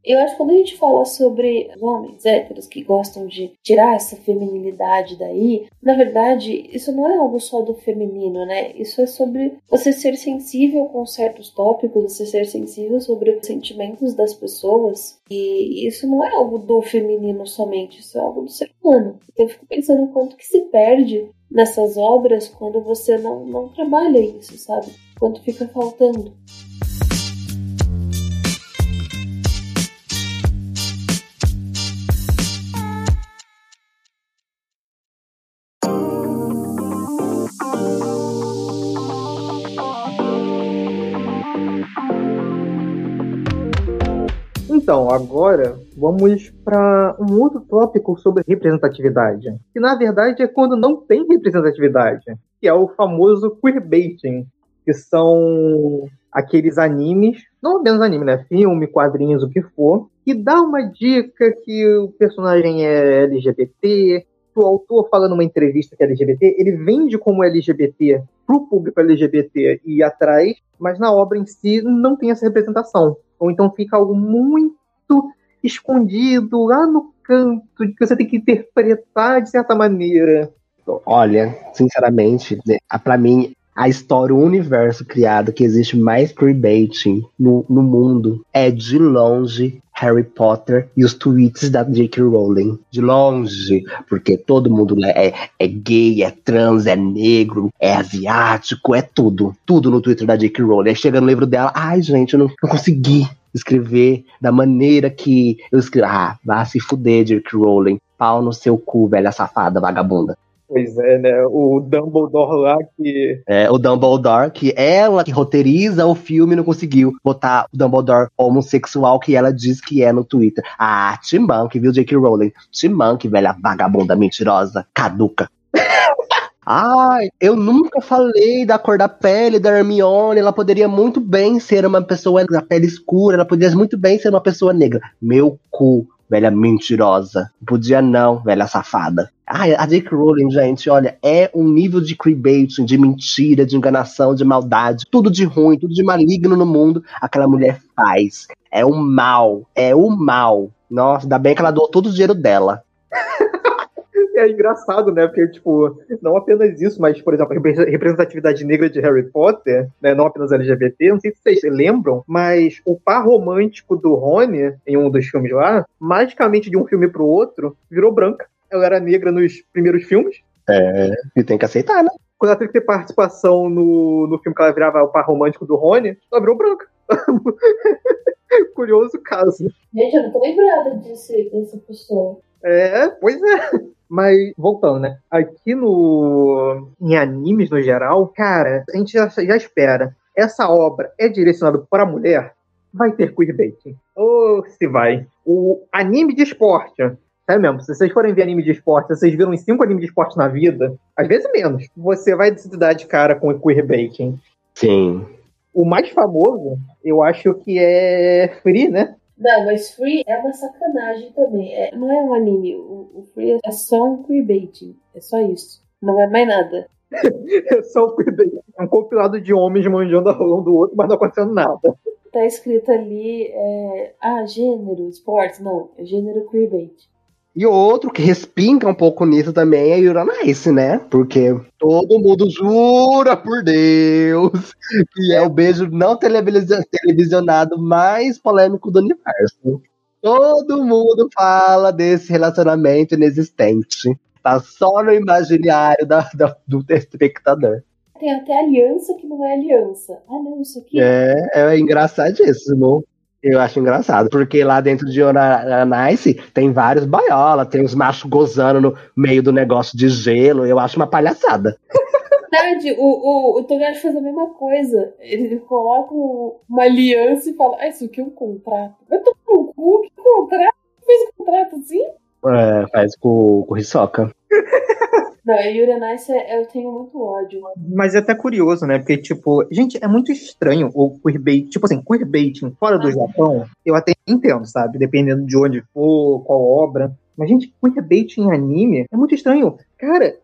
Eu acho que quando a gente fala sobre homens héteros que gostam de tirar essa feminilidade daí, na verdade, isso não é algo só do feminino, né? Isso é sobre você ser sensível com certos tópicos, você ser sensível sobre os sentimentos das pessoas. E isso não é algo do feminino somente, isso é algo do ser humano. Então eu fico pensando em quanto que se perde nessas obras quando você não, não trabalha isso, sabe? quanto fica faltando. Agora vamos para um outro tópico sobre representatividade. Que na verdade é quando não tem representatividade, que é o famoso queerbaiting, que são aqueles animes, não apenas anime, né? Filme, quadrinhos, o que for, que dá uma dica que o personagem é LGBT, o autor fala numa entrevista que é LGBT, ele vende como LGBT para o público LGBT e atrás, mas na obra em si não tem essa representação. Ou então fica algo muito escondido lá no canto, que você tem que interpretar de certa maneira. Olha, sinceramente, né, para mim, a história, o universo criado que existe mais queerbaiting no, no mundo é de longe Harry Potter e os tweets da J.K. Rowling. De longe, porque todo mundo é, é gay, é trans, é negro, é asiático, é tudo. Tudo no Twitter da J.K. Rowling. Aí chega no livro dela, ai gente, eu não, não consegui escrever da maneira que eu escrevo. Ah, vá se fuder, J.K. Rowling. Pau no seu cu, velha safada, vagabunda. Pois é, né? O Dumbledore lá que. É, o Dumbledore, que ela que roteiriza o filme não conseguiu botar o Dumbledore homossexual que ela diz que é no Twitter. Ah, Timbank, viu, J.K. Rowling? Timbank, velha vagabunda mentirosa, caduca. Ai, eu nunca falei da cor da pele da Hermione. Ela poderia muito bem ser uma pessoa da pele escura. Ela poderia muito bem ser uma pessoa negra. Meu cu, velha mentirosa. Podia não, velha safada. Ai, a J.K. Rowling, gente, olha, é um nível de queerbaiting, de mentira, de enganação, de maldade, tudo de ruim, tudo de maligno no mundo, aquela mulher faz. É o mal, é o mal. Nossa, ainda bem que ela doou todo o dinheiro dela. É engraçado, né? Porque, tipo, não apenas isso, mas, por exemplo, a representatividade negra de Harry Potter, né? Não apenas LGBT, não sei se vocês lembram, mas o par romântico do Rony, em um dos filmes lá, magicamente de um filme pro outro, virou branca. Ela era negra nos primeiros filmes. É, e tem que aceitar, né? Quando ela teve que ter participação no, no filme que ela virava o par romântico do Rony, ela virou branca. [laughs] Curioso caso. Gente, eu não tô lembrada disso, dessa pessoa. É, pois é. Mas, voltando, né? Aqui no. Em animes no geral, cara, a gente já, já espera. Essa obra é direcionada para mulher? Vai ter queerbaiting. Ou oh, se vai. O anime de esporte. É mesmo, se vocês forem ver anime de esporte, vocês viram cinco animes de esporte na vida, às vezes menos, você vai se dar de cara com o queerbaiting. Sim. O mais famoso, eu acho que é Free, né? Não, mas Free é uma sacanagem também. É, não é um anime. O, o Free é só um queerbaiting. É só isso. Não é mais nada. [laughs] é só um queerbaiting. É um compilado de homens manjando a um do outro, mas não acontecendo nada. Tá escrito ali, é... ah, gênero, esportes. Não, é gênero queerbait. E outro que respinga um pouco nisso também é Uranice, né? Porque todo mundo jura por Deus que é o beijo não televisionado mais polêmico do universo. Todo mundo fala desse relacionamento inexistente. Tá só no imaginário da, da, do espectador. Tem até aliança que não é aliança. Ah, não, isso aqui. É, é engraçadíssimo. Eu acho engraçado, porque lá dentro de Nice tem vários baiola, tem os machos gozando no meio do negócio de gelo. Eu acho uma palhaçada. Verdade, o, o, o Togashi faz a mesma coisa. Ele coloca uma aliança e fala: Ah, isso aqui é um contrato. Eu tô com o cu, que contrato? Fez um contrato assim? É, faz com, com o Hisoka. [laughs] Não, Yuri Nice eu tenho muito ódio. Mas é até curioso, né? Porque, tipo, gente, é muito estranho o queerbait. Tipo assim, queerbaiting fora do ah. Japão, eu até entendo, sabe? Dependendo de onde for, qual obra. Mas, gente, queerbaiting em anime é muito estranho. Cara,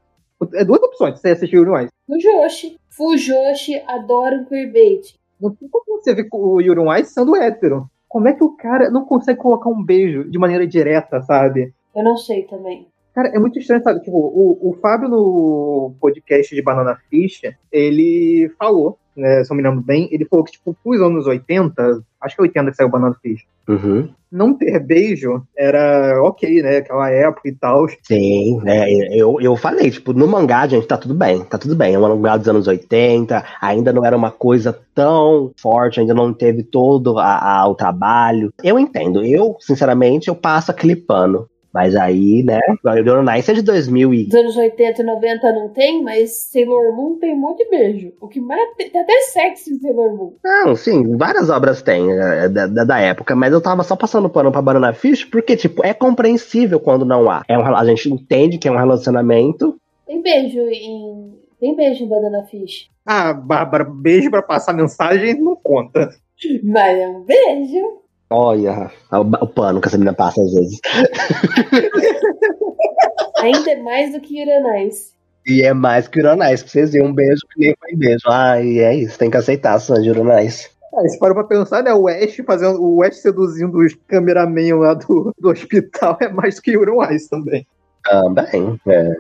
é duas opções você assistir Yuri Ice. Fujoshi. Fujoshi adora o queerbait. Não tem como você ver o Yuri Ice sendo hétero. Como é que o cara não consegue colocar um beijo de maneira direta, sabe? Eu não sei também. Cara, é muito estranho, sabe? Tipo, o, o Fábio no podcast de Banana Fish, ele falou, né, se eu me lembro bem, ele falou que, tipo, pros anos 80, acho que é 80 que saiu Banana Fish, Uhum. Não ter beijo era ok, né? Aquela época e tal. Sim, né? Eu, eu falei, tipo, no mangá, gente, tá tudo bem, tá tudo bem. É um mangá dos anos 80, ainda não era uma coisa tão forte, ainda não teve todo a, a, o trabalho. Eu entendo, eu, sinceramente, eu passo aquele pano. Mas aí, né, o Nice é de 2000 e... Dos anos 80 e 90 não tem, mas Sailor Moon tem um monte de beijo. O que mais... Tem até sexo em Sailor Moon. Não, sim, várias obras tem é, da, da, época, mas eu tava só passando pano pra Banana Fish porque, tipo, é compreensível quando não há. É um, a gente entende que é um relacionamento. Tem beijo em... Tem beijo em Banana Fish. Ah, Bárbara, beijo pra passar mensagem não conta. Mas é um beijo. Olha, o pano que essa menina passa às vezes. [laughs] Ainda é mais do que Uranais. E é mais que Uranais, pra vocês verem um beijo que nem foi beijo. Ah, e é isso, tem que aceitar a de Uranais. Ah, se parou pra pensar, né? O Ash fazendo o Ash seduzindo os cameramen lá do, do hospital é mais do que Uranais também. Também, é.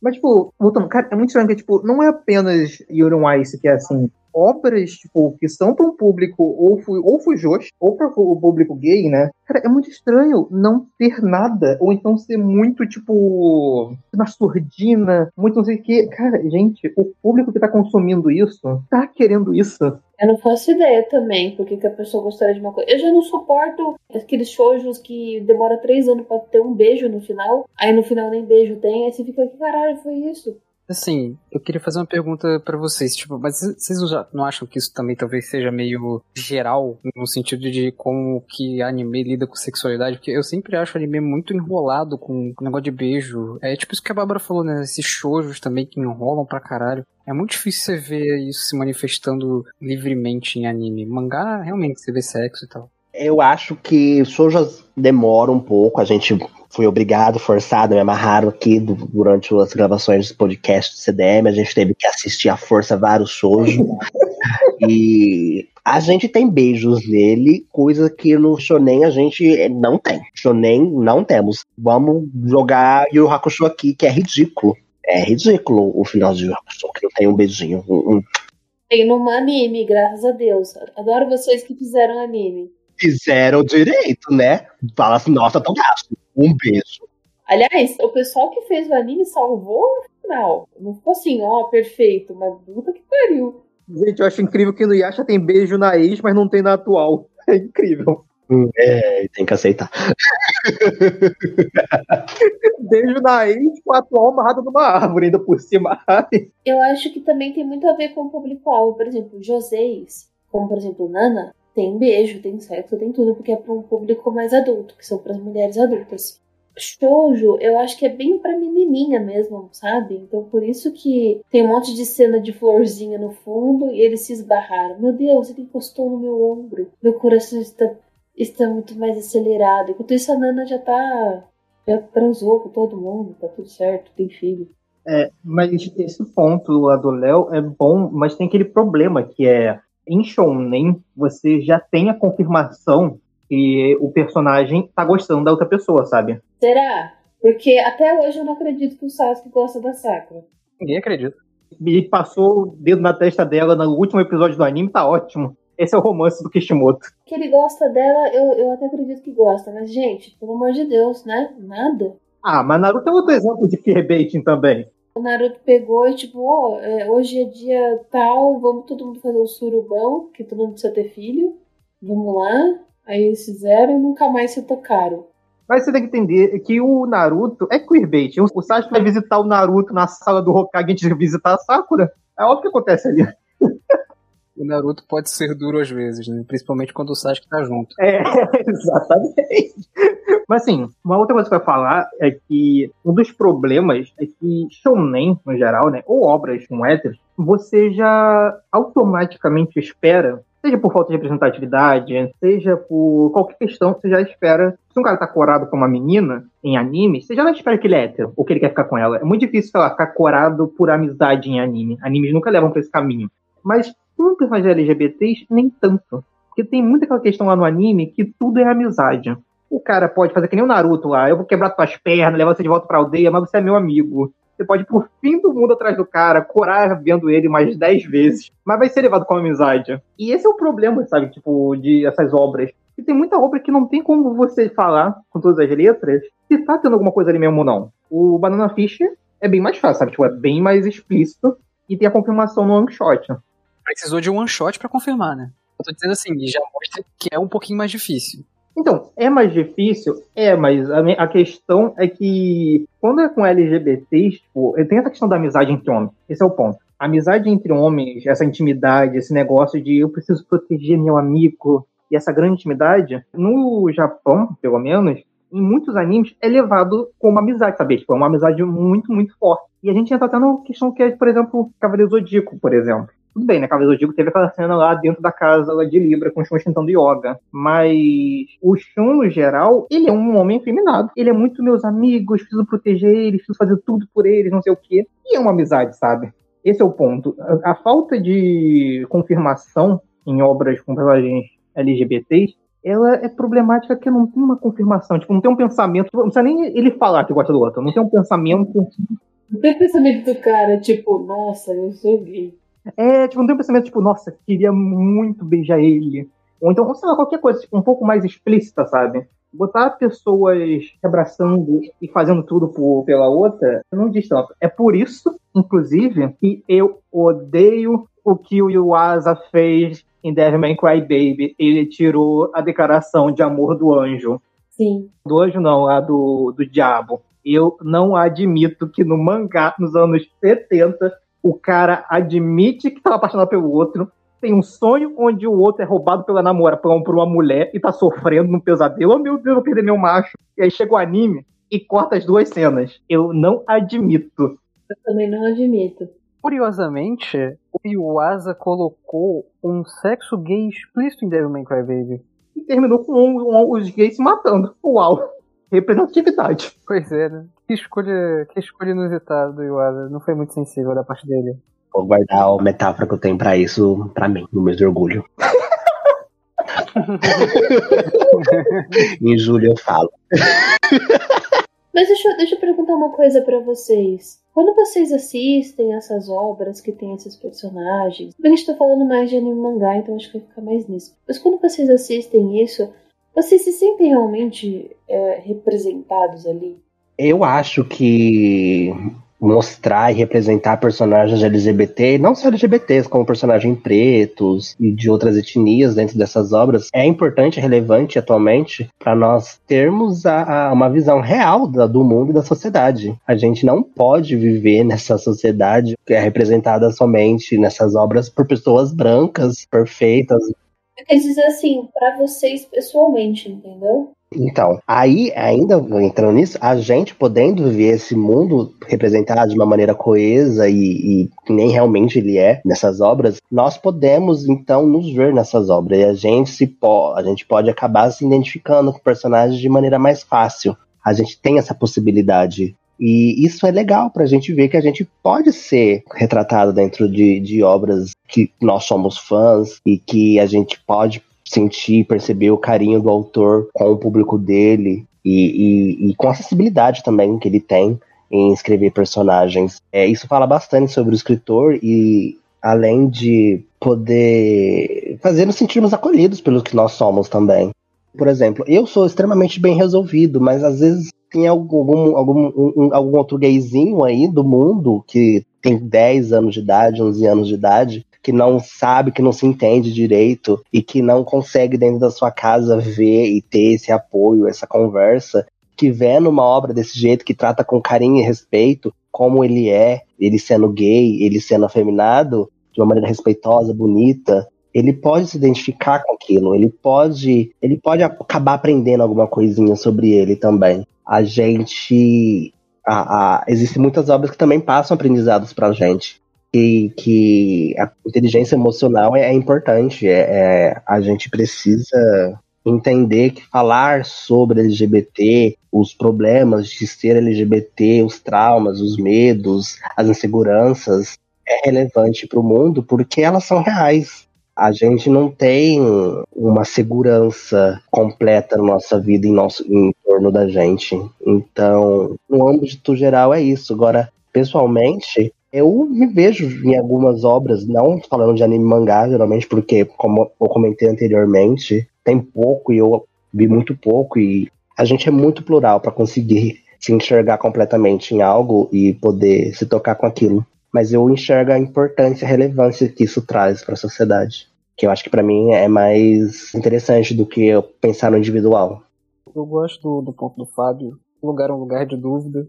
Mas, tipo, voltando, cara, é muito estranho que, tipo, não é apenas Euron Ice que é assim obras, tipo, que são para um público ou, fu ou fujos, ou para o público gay, né? Cara, é muito estranho não ter nada, ou então ser muito, tipo, na surdina, muito não sei o quê. Cara, gente, o público que tá consumindo isso tá querendo isso. Eu não faço ideia também porque que a pessoa gostaria de uma coisa. Eu já não suporto aqueles shoujos que demora três anos para ter um beijo no final, aí no final nem beijo tem, aí você fica, que caralho foi isso? Assim, eu queria fazer uma pergunta para vocês, tipo, mas vocês não acham que isso também talvez seja meio geral, no sentido de como que anime lida com sexualidade? Porque eu sempre acho anime muito enrolado com negócio de beijo. É tipo isso que a Bárbara falou, né? Esses shoujos também que enrolam pra caralho. É muito difícil você ver isso se manifestando livremente em anime. Mangá, realmente, você vê sexo e tal. Eu acho que shoujas demoram um pouco, a gente fui obrigado, forçado, me amarraram aqui do, durante as gravações do podcast do CDM, a gente teve que assistir à força vários shows. [laughs] e a gente tem beijos nele, coisa que no Shonen a gente não tem. Shonen não temos. Vamos jogar Yu Hakusho aqui, que é ridículo. É ridículo o final de Yu Hakusho, que não tem um beijinho. Um, um. Tem no anime, graças a Deus. Adoro vocês que fizeram anime. Fizeram direito, né? Fala assim, nossa, tão gasto. Um beijo. Aliás, o pessoal que fez o anime salvou o final. Não ficou assim, ó, perfeito, mas puta que pariu. Gente, eu acho incrível que no Yasha tem beijo na ex, mas não tem na atual. [laughs] É incrível. É, tem que aceitar. [laughs] beijo na ex com a atual amarrada numa árvore, ainda por cima. [laughs] eu acho que também tem muito a ver com o público-alvo. Por exemplo, Joséis, como por exemplo Nana, tem beijo, tem sexo, tem tudo, porque é para um público mais adulto, que são para as mulheres adultas. Shoujo, eu acho que é bem pra menininha mesmo, sabe? Então por isso que tem um monte de cena de florzinha no fundo e eles se esbarraram. Meu Deus, ele encostou no meu ombro. Meu coração está, está muito mais acelerado. Enquanto isso, a Nana já tá. Já transou com todo mundo, tá tudo certo, tem filho. É, mas esse ponto lá do Léo é bom, mas tem aquele problema que é em Shonen, você já tem a confirmação que o personagem tá gostando da outra pessoa, sabe? Será? Porque até hoje eu não acredito que o Sasuke gosta da Sakura. Ninguém acredita. Ele passou o dedo na testa dela no último episódio do anime, tá ótimo. Esse é o romance do Kishimoto. Que ele gosta dela, eu, eu até acredito que gosta, mas, gente, pelo amor de Deus, né? Nada. Ah, mas Naruto é outro exemplo de fearbaiting também. O Naruto pegou e tipo, oh, é, hoje é dia tal, vamos todo mundo fazer um surubão, que todo mundo precisa ter filho. Vamos lá. Aí eles fizeram e nunca mais se tocaram. Mas você tem que entender que o Naruto é queerbait. O Sasuke vai visitar o Naruto na sala do Hokage antes de visitar a Sakura. É óbvio que acontece ali. [laughs] O Naruto pode ser duro às vezes, né? Principalmente quando o Sasuke tá junto. É, [laughs] exatamente. Mas assim, uma outra coisa que eu ia falar é que um dos problemas é que shounen, no geral, né, ou obras com héteros, você já automaticamente espera, seja por falta de representatividade, seja por qualquer questão, você já espera. Se um cara tá corado com uma menina em anime, você já não espera que ele é hétero, ou que ele quer ficar com ela. É muito difícil, sei lá, ficar corado por amizade em anime. Animes nunca levam pra esse caminho. Mas com personagens LGBTs, nem tanto. Porque tem muita aquela questão lá no anime que tudo é amizade. O cara pode fazer que nem o Naruto lá, eu vou quebrar tuas pernas, levar você de volta pra aldeia, mas você é meu amigo. Você pode ir por fim do mundo atrás do cara, corar vendo ele mais dez vezes, mas vai ser levado com amizade. E esse é o problema, sabe, tipo, de essas obras. E tem muita obra que não tem como você falar com todas as letras se tá tendo alguma coisa ali mesmo ou não. O Banana Fish é bem mais fácil, sabe? Tipo, é bem mais explícito e tem a confirmação no one shot. Precisou de um one shot pra confirmar, né? Eu tô dizendo assim, já mostra que é um pouquinho mais difícil. Então, é mais difícil? É, mas a, a, questão é que quando é com LGBTs, tipo, tem essa questão da amizade entre homens. Esse é o ponto. A amizade entre homens, essa intimidade, esse negócio de eu preciso proteger meu amigo e essa grande intimidade, no Japão, pelo menos, em muitos animes é levado como amizade, sabe? Tipo, é uma amizade muito, muito forte. E a gente entra até na questão que é, por exemplo, Cavaleiro Zodíaco, por exemplo. Tudo bem, né? Cavaleiro Zodíaco teve aquela cena lá dentro da casa de Libra com o Shun tentando yoga. Mas o Shun, no geral, ele é um homem feminado. Ele é muito meus amigos, preciso proteger eles, preciso fazer tudo por eles, não sei o quê. E é uma amizade, sabe? Esse é o ponto. A, a falta de confirmação em obras com personagens LGBTs ela é problemática porque não tem uma confirmação, tipo, não tem um pensamento, não precisa nem ele falar que gosta do outro, não tem um pensamento. Não tem pensamento do cara, tipo, nossa, eu sou gay. É, tipo, não tem um pensamento, tipo, nossa, queria muito beijar ele. Ou então, sei lá, qualquer coisa, tipo, um pouco mais explícita, sabe? Botar pessoas abraçando e fazendo tudo por, pela outra não diz tanto. É por isso, inclusive, que eu odeio o que o Yuasa fez em Devilman Cry Baby. Ele tirou a declaração de amor do anjo. Sim. Do anjo não, a do, do diabo. Eu não admito que no mangá, nos anos 70, o cara admite que estava apaixonado pelo outro, tem um sonho onde o outro é roubado pela namorada por uma mulher e tá sofrendo num pesadelo. Oh meu Deus, eu vou perder meu macho. E aí chega o anime e corta as duas cenas. Eu não admito. Eu também não admito. Curiosamente, o Yuasa colocou um sexo gay explícito em Devilman Crybaby. E terminou com um, um, os gays se matando. Uau! Representatividade. Pois é, né? Que escolha, que escolha inusitada do Iwasa. Não foi muito sensível da parte dele. Vou guardar a metáfora que eu tenho pra isso pra mim, no mês de orgulho. [laughs] em julho eu falo. Mas deixa, deixa eu perguntar uma coisa para vocês. Quando vocês assistem essas obras que tem esses personagens, a gente tá falando mais de anime mangá, então acho que vai ficar mais nisso. Mas quando vocês assistem isso, vocês se sentem realmente é, representados ali? Eu acho que mostrar e representar personagens LGBT, não só LGBTs, como personagens pretos e de outras etnias dentro dessas obras, é importante, relevante atualmente para nós termos a, a, uma visão real da, do mundo e da sociedade. A gente não pode viver nessa sociedade que é representada somente nessas obras por pessoas brancas, perfeitas, Quer dizer assim, para vocês pessoalmente, entendeu? Então, aí, ainda entrando nisso, a gente podendo ver esse mundo representado de uma maneira coesa e, e nem realmente ele é nessas obras, nós podemos então nos ver nessas obras e a gente se po a gente pode acabar se identificando com personagens de maneira mais fácil. A gente tem essa possibilidade e isso é legal para a gente ver que a gente pode ser retratado dentro de, de obras que nós somos fãs e que a gente pode sentir, perceber o carinho do autor com o público dele e, e, e com a acessibilidade também que ele tem em escrever personagens. É, isso fala bastante sobre o escritor e além de poder fazer nos sentirmos acolhidos pelo que nós somos também. Por exemplo, eu sou extremamente bem resolvido, mas às vezes tem algum, algum, um, algum outro gayzinho aí do mundo que tem 10 anos de idade, 11 anos de idade, que não sabe, que não se entende direito e que não consegue dentro da sua casa ver e ter esse apoio, essa conversa, que vê numa obra desse jeito, que trata com carinho e respeito como ele é, ele sendo gay, ele sendo afeminado, de uma maneira respeitosa, bonita, ele pode se identificar com aquilo, ele pode, ele pode acabar aprendendo alguma coisinha sobre ele também. A gente. A, a, existem muitas obras que também passam aprendizados pra gente. E que a inteligência emocional é, é importante. É, é, a gente precisa entender que falar sobre LGBT, os problemas de ser LGBT, os traumas, os medos, as inseguranças, é relevante para o mundo porque elas são reais a gente não tem uma segurança completa na nossa vida, em, nosso, em torno da gente. Então, no âmbito geral, é isso. Agora, pessoalmente, eu me vejo em algumas obras, não falando de anime mangá, geralmente, porque, como eu comentei anteriormente, tem pouco e eu vi muito pouco e a gente é muito plural para conseguir se enxergar completamente em algo e poder se tocar com aquilo. Mas eu enxergo a importância e a relevância que isso traz para a sociedade, que eu acho que para mim é mais interessante do que eu pensar no individual. Eu gosto do, do ponto do Fábio. O lugar é um lugar de dúvida.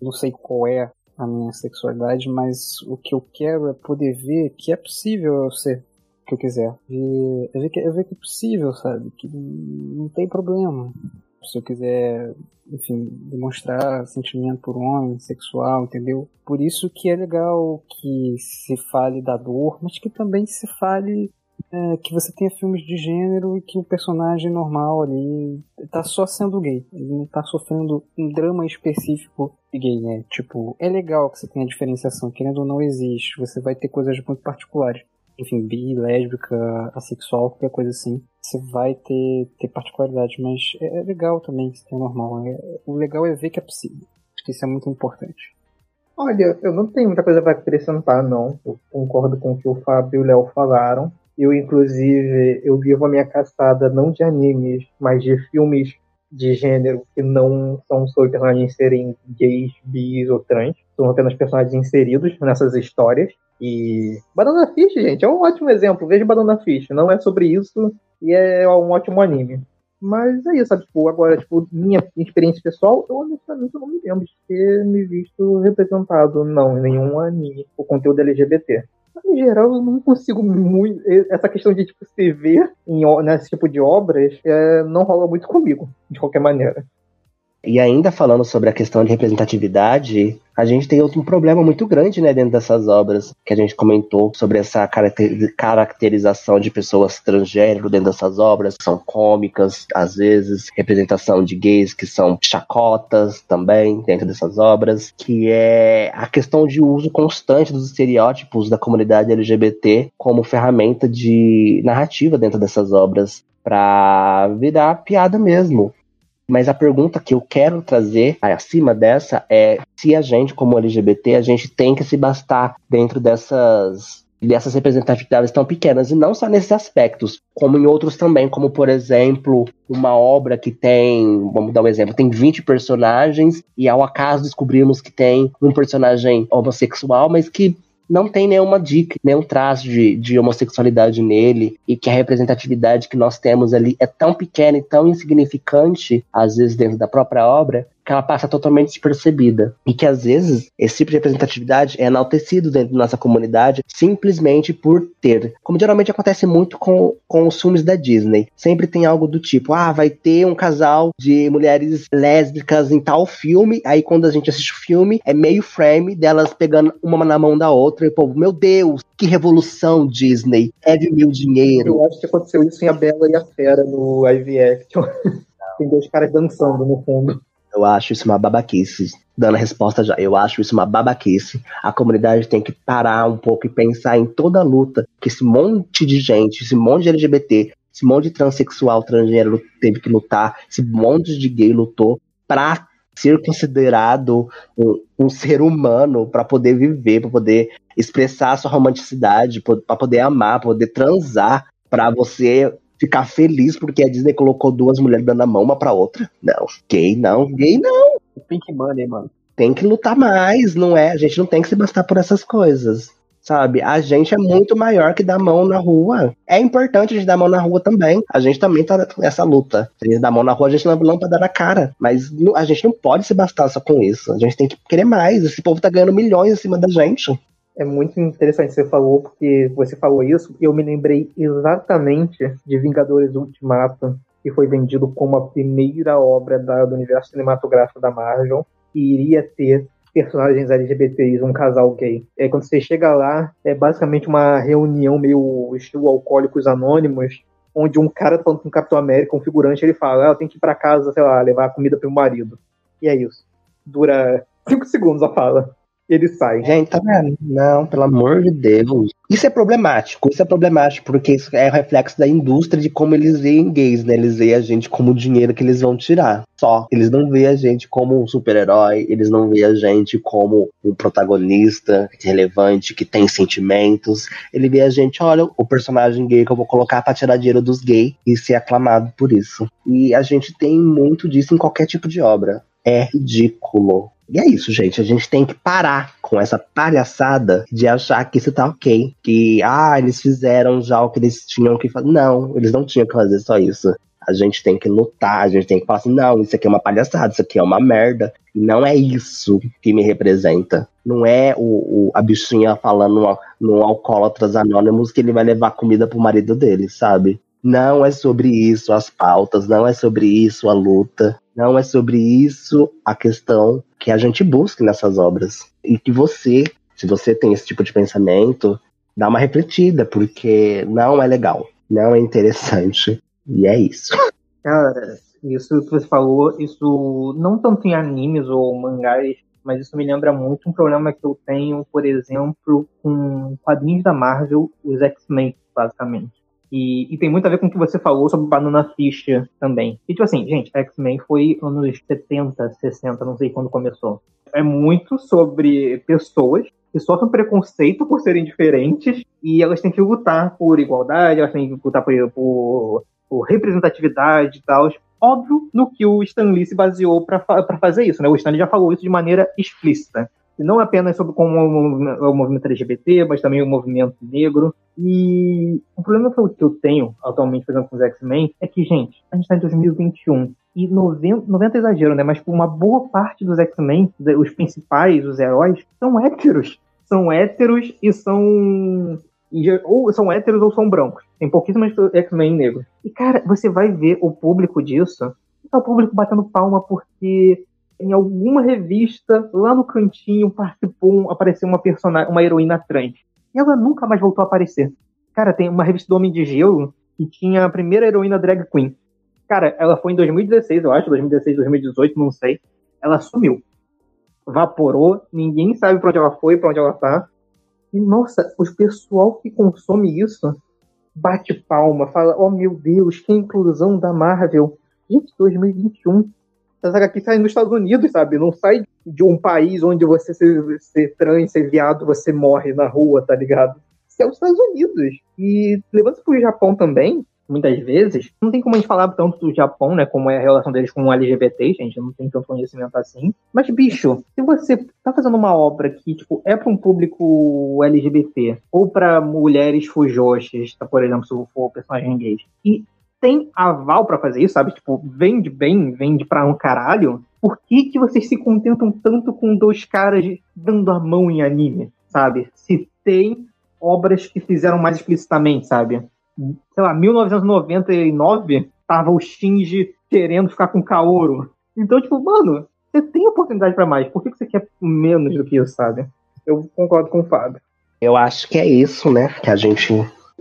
Não sei qual é a minha sexualidade, mas o que eu quero é poder ver que é possível eu ser o que eu quiser. Ver, é ver, que, ver que é possível, sabe? Que não tem problema. Se eu quiser, enfim, demonstrar sentimento por homem, sexual, entendeu? Por isso que é legal que se fale da dor, mas que também se fale é, que você tenha filmes de gênero e que o personagem normal ali tá só sendo gay. Ele não tá sofrendo um drama específico de gay, né? Tipo, é legal que você tenha diferenciação, querendo ou não existe. Você vai ter coisas muito particulares. Enfim, bi, lésbica, assexual, qualquer coisa assim. Você vai ter, ter particularidade, mas é, é legal também que é normal. É, o legal é ver que é possível. Acho que isso é muito importante. Olha, eu não tenho muita coisa para acrescentar, não. Eu concordo com o que o Fábio e o Léo falaram. Eu, inclusive, eu vivo a minha caçada não de animes, mas de filmes de gênero que não são sobre personagens serem gays, bis ou trans. São apenas personagens inseridos nessas histórias. E Banana Fish, gente, é um ótimo exemplo. Veja Banana Fish. Não é sobre isso e é um ótimo anime. Mas é isso, sabe? Tipo, agora, tipo, minha experiência pessoal, eu honestamente não me lembro de ter me visto representado, não, em nenhum anime, o conteúdo LGBT em geral, eu não consigo muito. Essa questão de tipo, se ver em, nesse tipo de obras é, não rola muito comigo, de qualquer maneira. E ainda falando sobre a questão de representatividade, a gente tem outro problema muito grande né, dentro dessas obras, que a gente comentou sobre essa caracterização de pessoas transgênero dentro dessas obras, que são cômicas, às vezes, representação de gays que são chacotas também dentro dessas obras, que é a questão de uso constante dos estereótipos da comunidade LGBT como ferramenta de narrativa dentro dessas obras para virar piada mesmo. Mas a pergunta que eu quero trazer acima dessa é se a gente, como LGBT, a gente tem que se bastar dentro dessas dessas representatividades tão pequenas, e não só nesses aspectos, como em outros também, como por exemplo, uma obra que tem, vamos dar um exemplo, tem 20 personagens, e ao acaso descobrimos que tem um personagem homossexual, mas que não tem nenhuma dica, nenhum traço de, de homossexualidade nele, e que a representatividade que nós temos ali é tão pequena e tão insignificante, às vezes dentro da própria obra, que ela passa totalmente despercebida. E que às vezes esse tipo de representatividade é enaltecido dentro da nossa comunidade simplesmente por ter. Como geralmente acontece muito com, com os filmes da Disney. Sempre tem algo do tipo, ah, vai ter um casal de mulheres lésbicas em tal filme, aí quando a gente assiste o filme, é meio frame delas pegando uma na mão da outra, e o povo, meu Deus, que revolução Disney, é de meu dinheiro. Eu acho que aconteceu isso em A Bela e a Fera no action. [laughs] tem dois caras dançando no fundo. Eu acho isso uma babaquice. Dando a resposta já, eu acho isso uma babaquice. A comunidade tem que parar um pouco e pensar em toda a luta que esse monte de gente, esse monte de LGBT, esse monte de transexual, transgênero teve que lutar, esse monte de gay lutou pra ser considerado um, um ser humano, para poder viver, para poder expressar sua romanticidade, para poder amar, pra poder transar, para você ficar feliz porque a Disney colocou duas mulheres dando a mão uma pra outra. Não, gay não, gay não. Pink Money, mano. Tem que lutar mais, não é? A gente não tem que se bastar por essas coisas. Sabe? A gente é muito maior que dar mão na rua. É importante a gente dar mão na rua também. A gente também tá nessa luta. Se a gente dá mão na rua, a gente não, não pra dar na cara. Mas a gente não pode se bastar só com isso. A gente tem que querer mais. Esse povo tá ganhando milhões em cima da gente é muito interessante você falou, porque você falou isso, eu me lembrei exatamente de Vingadores Ultimato, que foi vendido como a primeira obra da, do universo cinematográfico da Marvel, e iria ter personagens LGBTs, um casal gay. É, quando você chega lá, é basicamente uma reunião meio estilo Alcoólicos Anônimos, onde um cara falando com o Capitão América, um figurante, ele fala, ah, eu tenho que ir pra casa, sei lá, levar comida pro marido. E é isso. Dura cinco segundos a fala. Ele sai. Gente, tá vendo? Não, pelo amor de Deus. Isso é problemático, isso é problemático, porque isso é reflexo da indústria de como eles veem gays, né? Eles veem a gente como dinheiro que eles vão tirar. Só. Eles não veem a gente como um super-herói, eles não veem a gente como um protagonista relevante, que tem sentimentos. Ele vê a gente, olha, o personagem gay que eu vou colocar pra tirar dinheiro dos gays e ser aclamado por isso. E a gente tem muito disso em qualquer tipo de obra. É ridículo. E é isso, gente. A gente tem que parar com essa palhaçada de achar que isso tá ok. Que, ah, eles fizeram já o que eles tinham que fazer. Não, eles não tinham que fazer só isso. A gente tem que lutar, a gente tem que falar assim: não, isso aqui é uma palhaçada, isso aqui é uma merda. Não é isso que me representa. Não é o, o a bichinha falando no, no Alcoólatras Anônimos que ele vai levar comida pro marido dele, sabe? Não é sobre isso as pautas, não é sobre isso a luta, não é sobre isso a questão que a gente busca nessas obras. E que você, se você tem esse tipo de pensamento, dá uma refletida, porque não é legal, não é interessante. E é isso. Cara, isso que você falou, isso não tanto em animes ou mangás, mas isso me lembra muito um problema que eu tenho, por exemplo, com quadrinhos da Marvel, os X-Men, basicamente. E, e, tem muito a ver com o que você falou sobre Banana Fish também. E tipo assim, gente, X-Men foi anos 70, 60, não sei quando começou. É muito sobre pessoas que sofrem preconceito por serem diferentes e elas têm que lutar por igualdade, elas têm que lutar por, por, por representatividade e tal. Óbvio no que o Stan Lee se baseou para fazer isso, né? O Stan Lee já falou isso de maneira explícita. E não apenas sobre como o movimento LGBT, mas também o movimento negro. E o problema que eu tenho atualmente, fazendo com os X-Men, é que, gente, a gente está em 2021 e 90, 90 é exagero, né? Mas uma boa parte dos X-Men, os principais, os heróis, são héteros. São héteros e são. Ou são héteros ou são brancos. Tem pouquíssimos X-Men negros. E, cara, você vai ver o público disso. Tá o público batendo palma porque em alguma revista, lá no cantinho, participou, apareceu uma personagem, uma heroína trans. E ela nunca mais voltou a aparecer. Cara, tem uma revista do Homem de Gelo que tinha a primeira heroína drag queen. Cara, ela foi em 2016, eu acho, 2016, 2018, não sei. Ela sumiu. Vaporou, ninguém sabe pra onde ela foi, pra onde ela tá. E, nossa, o pessoal que consome isso bate palma, fala: Oh meu Deus, que inclusão da Marvel. Gente, 2021 essa HQ sai nos Estados Unidos, sabe? Não sai de um país onde você ser, trans, ser viado, você morre na rua, tá ligado? Isso é os Estados Unidos. E levando pro Japão também, muitas vezes, não tem como a gente falar tanto do Japão, né? Como é a relação deles com o LGBT, gente, não tem tanto conhecimento assim. Mas, bicho, se você tá fazendo uma obra que, tipo, é para um público LGBT, ou para mulheres fujoshis, tá, por exemplo, se for personagem gay, e tem aval para fazer isso, sabe? Tipo, vende bem, vende pra um caralho. Por que, que vocês se contentam tanto com dois caras dando a mão em anime, sabe? Se tem obras que fizeram mais explicitamente, sabe? Sei lá, 1999 tava o Shinji querendo ficar com Kaoru. Então, tipo, mano, você tem oportunidade para mais. Por que, que você quer menos do que isso, sabe? Eu concordo com o Fábio. Eu acho que é isso, né? Que a gente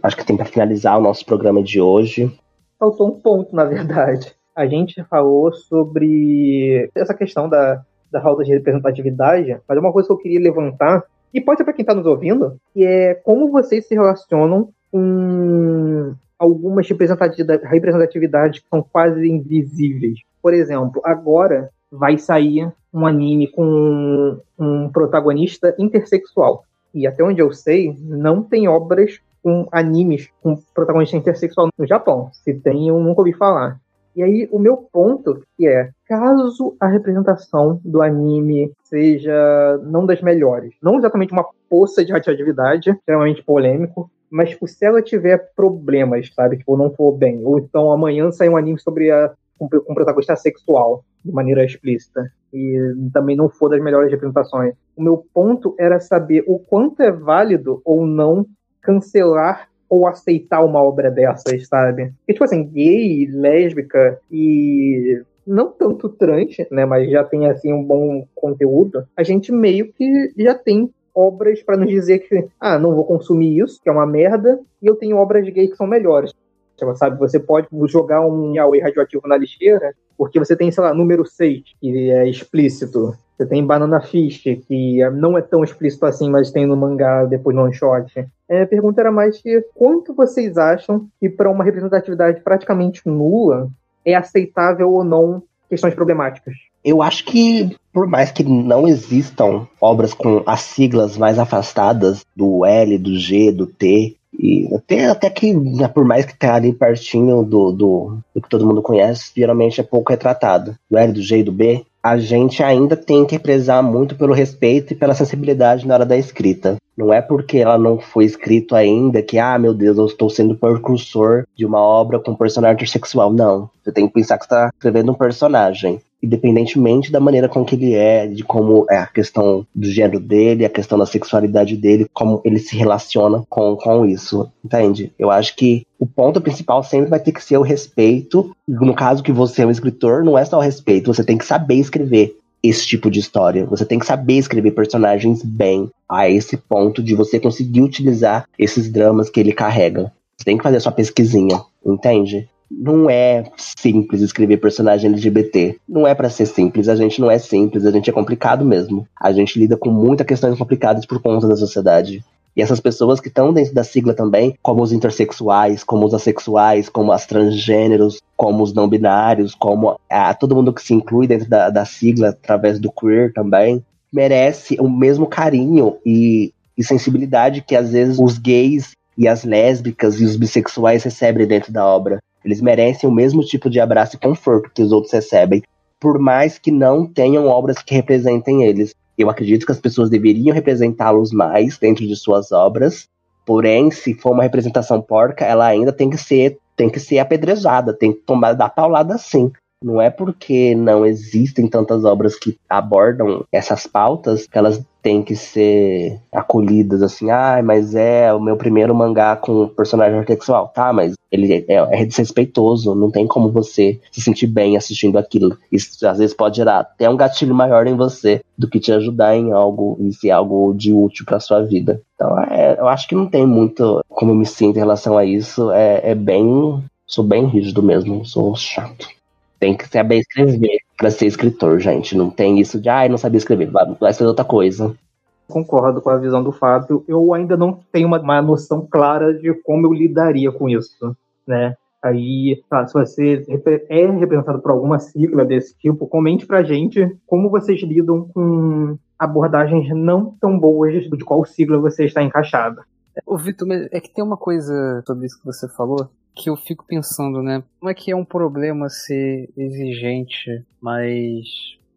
acho que tem para finalizar o nosso programa de hoje faltou um ponto, na verdade. A gente falou sobre essa questão da, da falta de representatividade, mas uma coisa que eu queria levantar, e pode ser para quem está nos ouvindo, que é como vocês se relacionam com algumas representatividades que são quase invisíveis. Por exemplo, agora vai sair um anime com um protagonista intersexual. E até onde eu sei, não tem obras com animes com protagonista intersexual no Japão. Se tem, eu nunca ouvi falar. E aí, o meu ponto que é, caso a representação do anime seja não das melhores, não exatamente uma poça de radioatividade, extremamente polêmico, mas tipo, se ela tiver problemas, sabe, tipo, não for bem, ou então amanhã sai um anime sobre a com, com protagonista sexual, de maneira explícita, e também não for das melhores representações. O meu ponto era saber o quanto é válido ou não cancelar ou aceitar uma obra dessas, sabe? E, tipo assim, gay, lésbica e não tanto trans, né, mas já tem assim um bom conteúdo, a gente meio que já tem obras para nos dizer que, ah, não vou consumir isso, que é uma merda, e eu tenho obras gay que são melhores. Tipo, sabe, você pode jogar um Yahweh radioativo na lixeira Porque você tem, sei lá, número 6, que é explícito. Você tem Banana Fish, que não é tão explícito assim, mas tem no mangá, depois no one shot. É, a pergunta era mais que quanto vocês acham que para uma representatividade praticamente nula é aceitável ou não questões problemáticas? Eu acho que, por mais que não existam obras com as siglas mais afastadas do L, do G, do T, e até, até que, né, por mais que tá ali pertinho do, do, do, que todo mundo conhece, geralmente é pouco retratado. Do L, do G e do B, a gente ainda tem que prezar muito pelo respeito e pela sensibilidade na hora da escrita. Não é porque ela não foi escrito ainda que, ah, meu Deus, eu estou sendo precursor de uma obra com personagem intersexual. Não. Você tem que pensar que está escrevendo um personagem independentemente da maneira com que ele é, de como é a questão do gênero dele, a questão da sexualidade dele, como ele se relaciona com, com isso, entende? Eu acho que o ponto principal sempre vai ter que ser o respeito. No caso que você é um escritor, não é só o respeito, você tem que saber escrever esse tipo de história. Você tem que saber escrever personagens bem a esse ponto de você conseguir utilizar esses dramas que ele carrega. Você tem que fazer a sua pesquisinha, entende? não é simples escrever personagem LGBT. Não é para ser simples, a gente não é simples, a gente é complicado mesmo. A gente lida com muitas questões complicadas por conta da sociedade. E essas pessoas que estão dentro da sigla também, como os intersexuais, como os assexuais, como as transgêneros, como os não binários, como a, todo mundo que se inclui dentro da, da sigla através do queer também, merece o mesmo carinho e, e sensibilidade que às vezes os gays e as lésbicas e os bissexuais recebem dentro da obra. Eles merecem o mesmo tipo de abraço e conforto que os outros recebem, por mais que não tenham obras que representem eles. Eu acredito que as pessoas deveriam representá-los mais dentro de suas obras, porém, se for uma representação porca, ela ainda tem que ser tem que ser apedrejada, tem que tomar da paulada sim. Não é porque não existem tantas obras que abordam essas pautas que elas têm que ser acolhidas assim, ah, mas é o meu primeiro mangá com personagem homossexual. Tá, mas ele é, é, desrespeitoso, não tem como você se sentir bem assistindo aquilo. Isso às vezes pode gerar até um gatilho maior em você do que te ajudar em algo e ser algo de útil para sua vida. Então, é, eu acho que não tem muito como eu me sinto em relação a isso. É, é bem. Sou bem rígido mesmo, sou chato. Tem que saber escrever para ser escritor, gente. Não tem isso de, ah, não sabia escrever, vai, vai ser outra coisa. Concordo com a visão do Fábio. Eu ainda não tenho uma, uma noção clara de como eu lidaria com isso, né? Aí, tá, se você é representado por alguma sigla desse tipo, comente pra gente como vocês lidam com abordagens não tão boas de qual sigla você está encaixado. O Vitor, é que tem uma coisa sobre isso que você falou que eu fico pensando, né? Não é que é um problema ser exigente, mas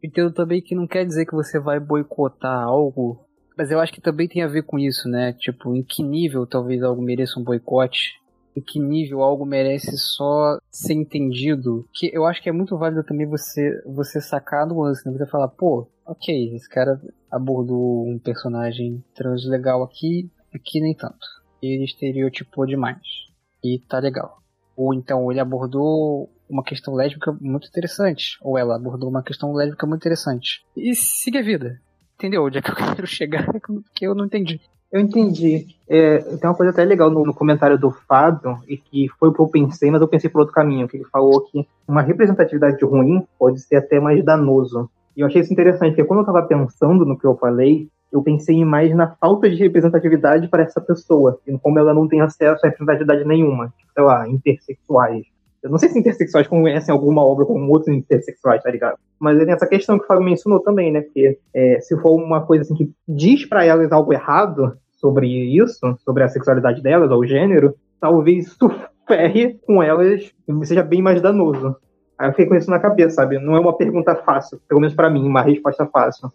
entendo também que não quer dizer que você vai boicotar algo, mas eu acho que também tem a ver com isso, né? Tipo, em que nível talvez algo mereça um boicote? Em que nível algo merece só ser entendido? Que eu acho que é muito válido também você você sacar no lance, né? Você falar, pô, ok, esse cara abordou um personagem trans legal aqui, aqui nem tanto. Ele estereotipou demais e tá legal. Ou então ele abordou uma questão lésbica muito interessante, ou ela abordou uma questão lésbica muito interessante. E siga a vida. Entendeu onde é que eu [laughs] quero chegar? Que eu não entendi. Eu entendi. É, tem uma coisa até legal no, no, comentário do Fábio, e que foi o que eu pensei, mas eu pensei por outro caminho, que ele falou que uma representatividade ruim pode ser até mais danoso. E eu achei isso interessante, porque quando eu estava pensando no que eu falei, eu pensei mais na falta de representatividade para essa pessoa, e como ela não tem acesso a representatividade nenhuma, sei lá, intersexuais. Eu não sei se intersexuais conhecem alguma obra com outros intersexuais, tá ligado? Mas tem essa questão que o Fábio mencionou também, né? Porque é, se for uma coisa assim que diz para elas algo errado sobre isso, sobre a sexualidade delas, ou o gênero, talvez isso ferre com elas seja bem mais danoso. Aí eu fiquei com isso na cabeça, sabe? Não é uma pergunta fácil, pelo menos para mim, uma resposta fácil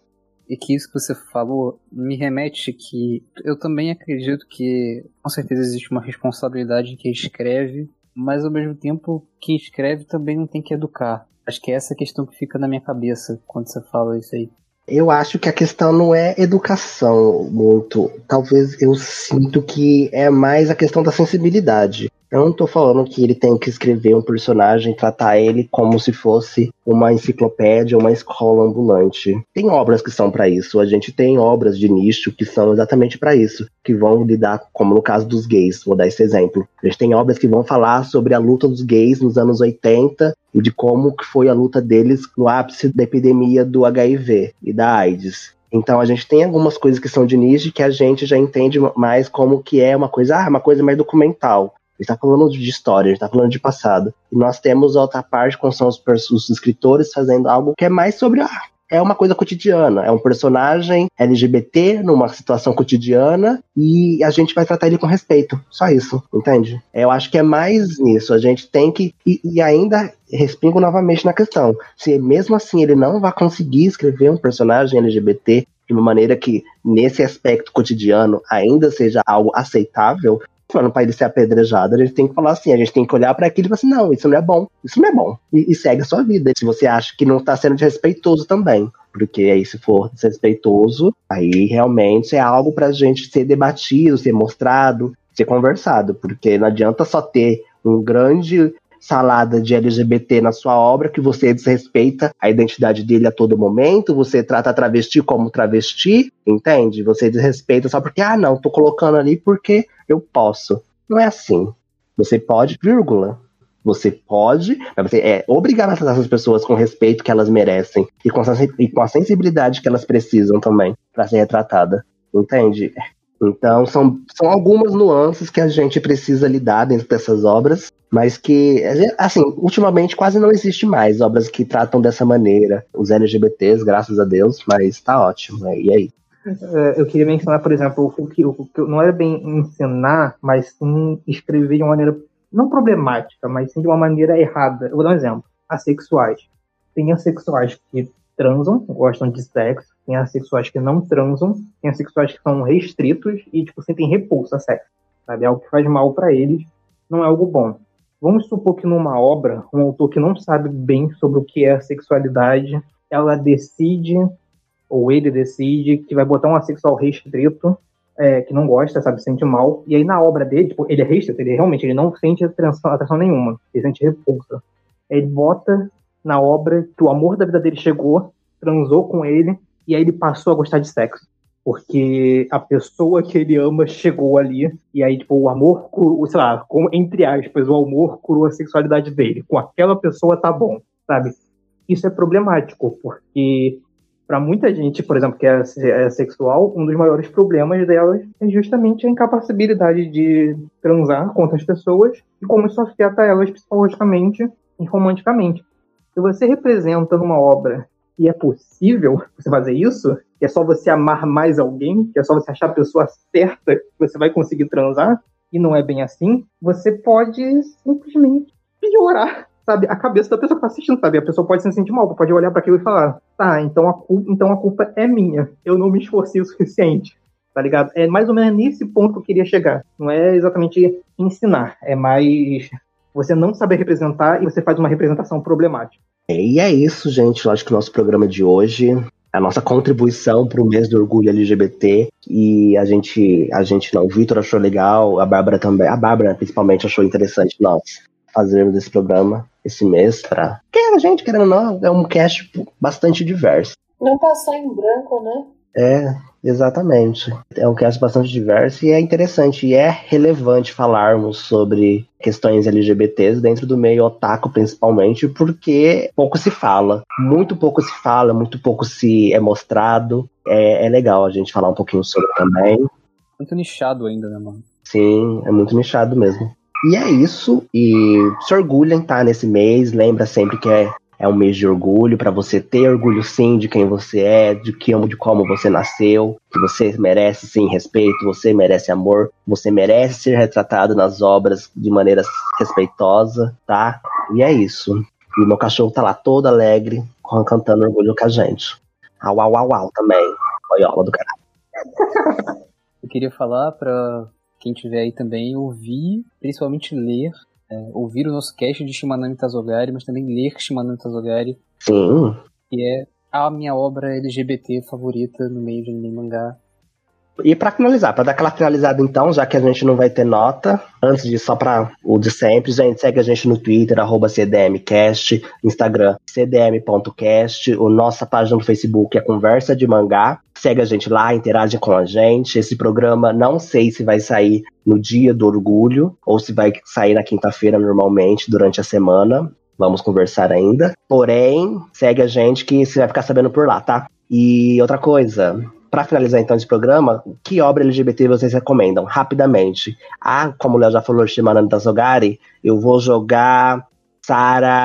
e que isso que você falou me remete que eu também acredito que com certeza existe uma responsabilidade em quem escreve, mas ao mesmo tempo quem escreve também não tem que educar. Acho que é essa questão que fica na minha cabeça quando você fala isso aí. Eu acho que a questão não é educação muito. Talvez eu sinto que é mais a questão da sensibilidade. Eu não tô falando que ele tem que escrever um personagem, tratar ele como se fosse uma enciclopédia, uma escola ambulante. Tem obras que são para isso. A gente tem obras de nicho que são exatamente para isso, que vão lidar, como no caso dos gays, vou dar esse exemplo. A gente tem obras que vão falar sobre a luta dos gays nos anos 80 e de como que foi a luta deles no ápice da epidemia do HIV e da AIDS. Então a gente tem algumas coisas que são de nicho que a gente já entende mais como que é uma coisa, ah, uma coisa mais documental. A gente tá falando de história, a gente tá falando de passado. E nós temos outra parte, com são os, os escritores fazendo algo que é mais sobre ah, é uma coisa cotidiana. É um personagem LGBT numa situação cotidiana e a gente vai tratar ele com respeito. Só isso, entende? Eu acho que é mais nisso. A gente tem que. E, e ainda respingo novamente na questão. Se mesmo assim ele não vai conseguir escrever um personagem LGBT de uma maneira que, nesse aspecto cotidiano, ainda seja algo aceitável, falando para ele ser apedrejado, a gente tem que falar assim, a gente tem que olhar para aquilo e falar assim, não, isso não é bom, isso não é bom. E, e segue a sua vida. Se você acha que não está sendo desrespeitoso também. Porque aí, se for desrespeitoso, aí realmente é algo para a gente ser debatido, ser mostrado, ser conversado. Porque não adianta só ter um grande salada de LGBT na sua obra, que você desrespeita a identidade dele a todo momento, você trata travesti como travesti, entende? Você desrespeita só porque, ah, não, tô colocando ali porque eu posso. Não é assim. Você pode, vírgula. Você pode, mas você é obrigado a tratar essas pessoas com o respeito que elas merecem e com, a, e com a sensibilidade que elas precisam também para ser retratada. Entende? Então, são, são algumas nuances que a gente precisa lidar dentro dessas obras, mas que, assim, ultimamente quase não existe mais obras que tratam dessa maneira. Os LGBTs, graças a Deus, mas tá ótimo. Né? E aí? É, eu queria mencionar, por exemplo, o que, o que não era bem ensinar, mas sim escrever de uma maneira não problemática, mas sim de uma maneira errada. Eu vou dar um exemplo. Assexuais. Tem assexuais que transam, gostam de sexo, tem assexuais que não transam, tem assexuais que são restritos e, tipo, sentem repulsa a sexo. Sabe? É algo que faz mal para eles, não é algo bom. Vamos supor que numa obra, um autor que não sabe bem sobre o que é a sexualidade, ela decide, ou ele decide, que vai botar um assexual restrito, é, que não gosta, sabe, sente mal, e aí na obra dele, tipo, ele é restrito, ele realmente ele não sente atração, atração nenhuma, ele sente repulsa. Ele bota na obra que o amor da vida dele chegou, transou com ele, e aí ele passou a gostar de sexo. Porque a pessoa que ele ama chegou ali, e aí, tipo, o amor curou, sei lá, com, entre aspas, o amor curou a sexualidade dele. Com aquela pessoa tá bom, sabe? Isso é problemático, porque para muita gente, por exemplo, que é, é, sexual, um dos maiores problemas delas é justamente a incapacidade de transar com outras pessoas e como isso afeta elas psicologicamente e romanticamente. Se você representa numa obra que é possível você fazer isso, que é só você amar mais alguém, que é só você achar a pessoa certa que você vai conseguir transar, e não é bem assim, você pode simplesmente piorar, sabe, a cabeça da pessoa que tá assistindo, sabe? A pessoa pode se sentir mal, pode olhar para aquilo e falar, tá, então a, culpa, então a culpa é minha, eu não me esforcei o suficiente, tá ligado? É mais ou menos nesse ponto que eu queria chegar. Não é exatamente ensinar, é mais você não saber representar e você faz uma representação problemática. E é isso, gente. Eu acho que o nosso programa de hoje a nossa contribuição para o mês do orgulho LGBT e a gente a gente não, o Vitor achou legal, a Bárbara também, a Bárbara principalmente achou interessante nós fazermos esse programa esse mês para que a gente querendo ou não é um cast bastante diverso. Não passar em branco, né? É, exatamente. É um cast bastante diverso e é interessante e é relevante falarmos sobre questões LGBTs dentro do meio otaku, principalmente, porque pouco se fala. Muito pouco se fala, muito pouco se é mostrado. É, é legal a gente falar um pouquinho sobre também. Muito nichado ainda, né, mano? Sim, é muito nichado mesmo. E é isso. E se orgulhem, tá? Nesse mês. Lembra sempre que é é um mês de orgulho para você ter orgulho sim de quem você é, de que de como você nasceu, que você merece sim respeito, você merece amor, você merece ser retratado nas obras de maneira respeitosa, tá? E é isso. E meu cachorro tá lá todo alegre, cantando orgulho com a gente. Au, au, au, au também. Boiola do caralho. Eu queria falar para quem tiver aí também ouvir, principalmente ler é, ouvir o nosso cast de Shimanami Tazogari, mas também ler Shimanami Tazogari. Sim. Que é a minha obra LGBT favorita no meio de anime mangá. E para finalizar, para dar aquela finalizada então, já que a gente não vai ter nota, antes disso, só para o de sempre, gente, segue a gente no Twitter, arroba CDMcast, Instagram, cdm.cast, nossa página no Facebook é Conversa de Mangá. Segue a gente lá, interage com a gente. Esse programa não sei se vai sair no dia do orgulho ou se vai sair na quinta-feira normalmente durante a semana. Vamos conversar ainda. Porém, segue a gente que você vai ficar sabendo por lá, tá? E outra coisa, para finalizar então esse programa, que obra LGBT vocês recomendam? Rapidamente. Ah, como o Léo já falou, Shimananda Tazogari, eu vou jogar Sarazamai.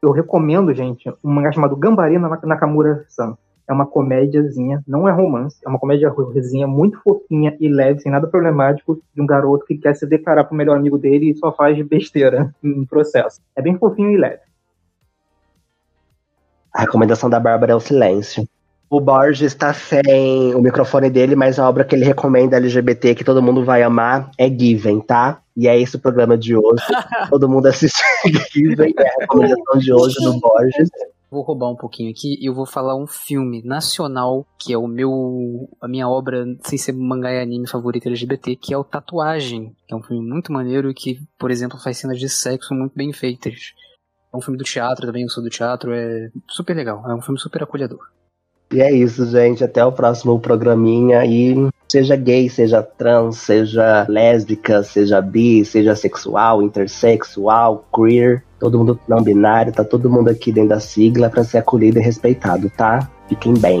Eu recomendo, gente, um mangá chamado Gambari Nakamura-san. É uma comédiazinha, não é romance, é uma comédiazinha muito fofinha e leve, sem nada problemático, de um garoto que quer se declarar pro melhor amigo dele e só faz besteira [laughs] no processo. É bem fofinho e leve. A recomendação da Bárbara é o silêncio. O Borges está sem o microfone dele, mas a obra que ele recomenda LGBT que todo mundo vai amar é Given, tá? E é esse o programa de hoje. [laughs] todo mundo assiste [laughs] Given, é a recomendação de hoje do Borges. Vou roubar um pouquinho aqui e eu vou falar um filme nacional que é o meu a minha obra sem ser mangá e anime favorita LGBT, que é o Tatuagem, que é um filme muito maneiro e que, por exemplo, faz cenas de sexo muito bem feitas. É um filme do teatro também, eu sou do teatro, é super legal, é um filme super acolhedor. E é isso, gente. Até o próximo programinha. E seja gay, seja trans, seja lésbica, seja bi, seja sexual, intersexual, queer, todo mundo não binário, tá todo mundo aqui dentro da sigla para ser acolhido e respeitado, tá? Fiquem bem.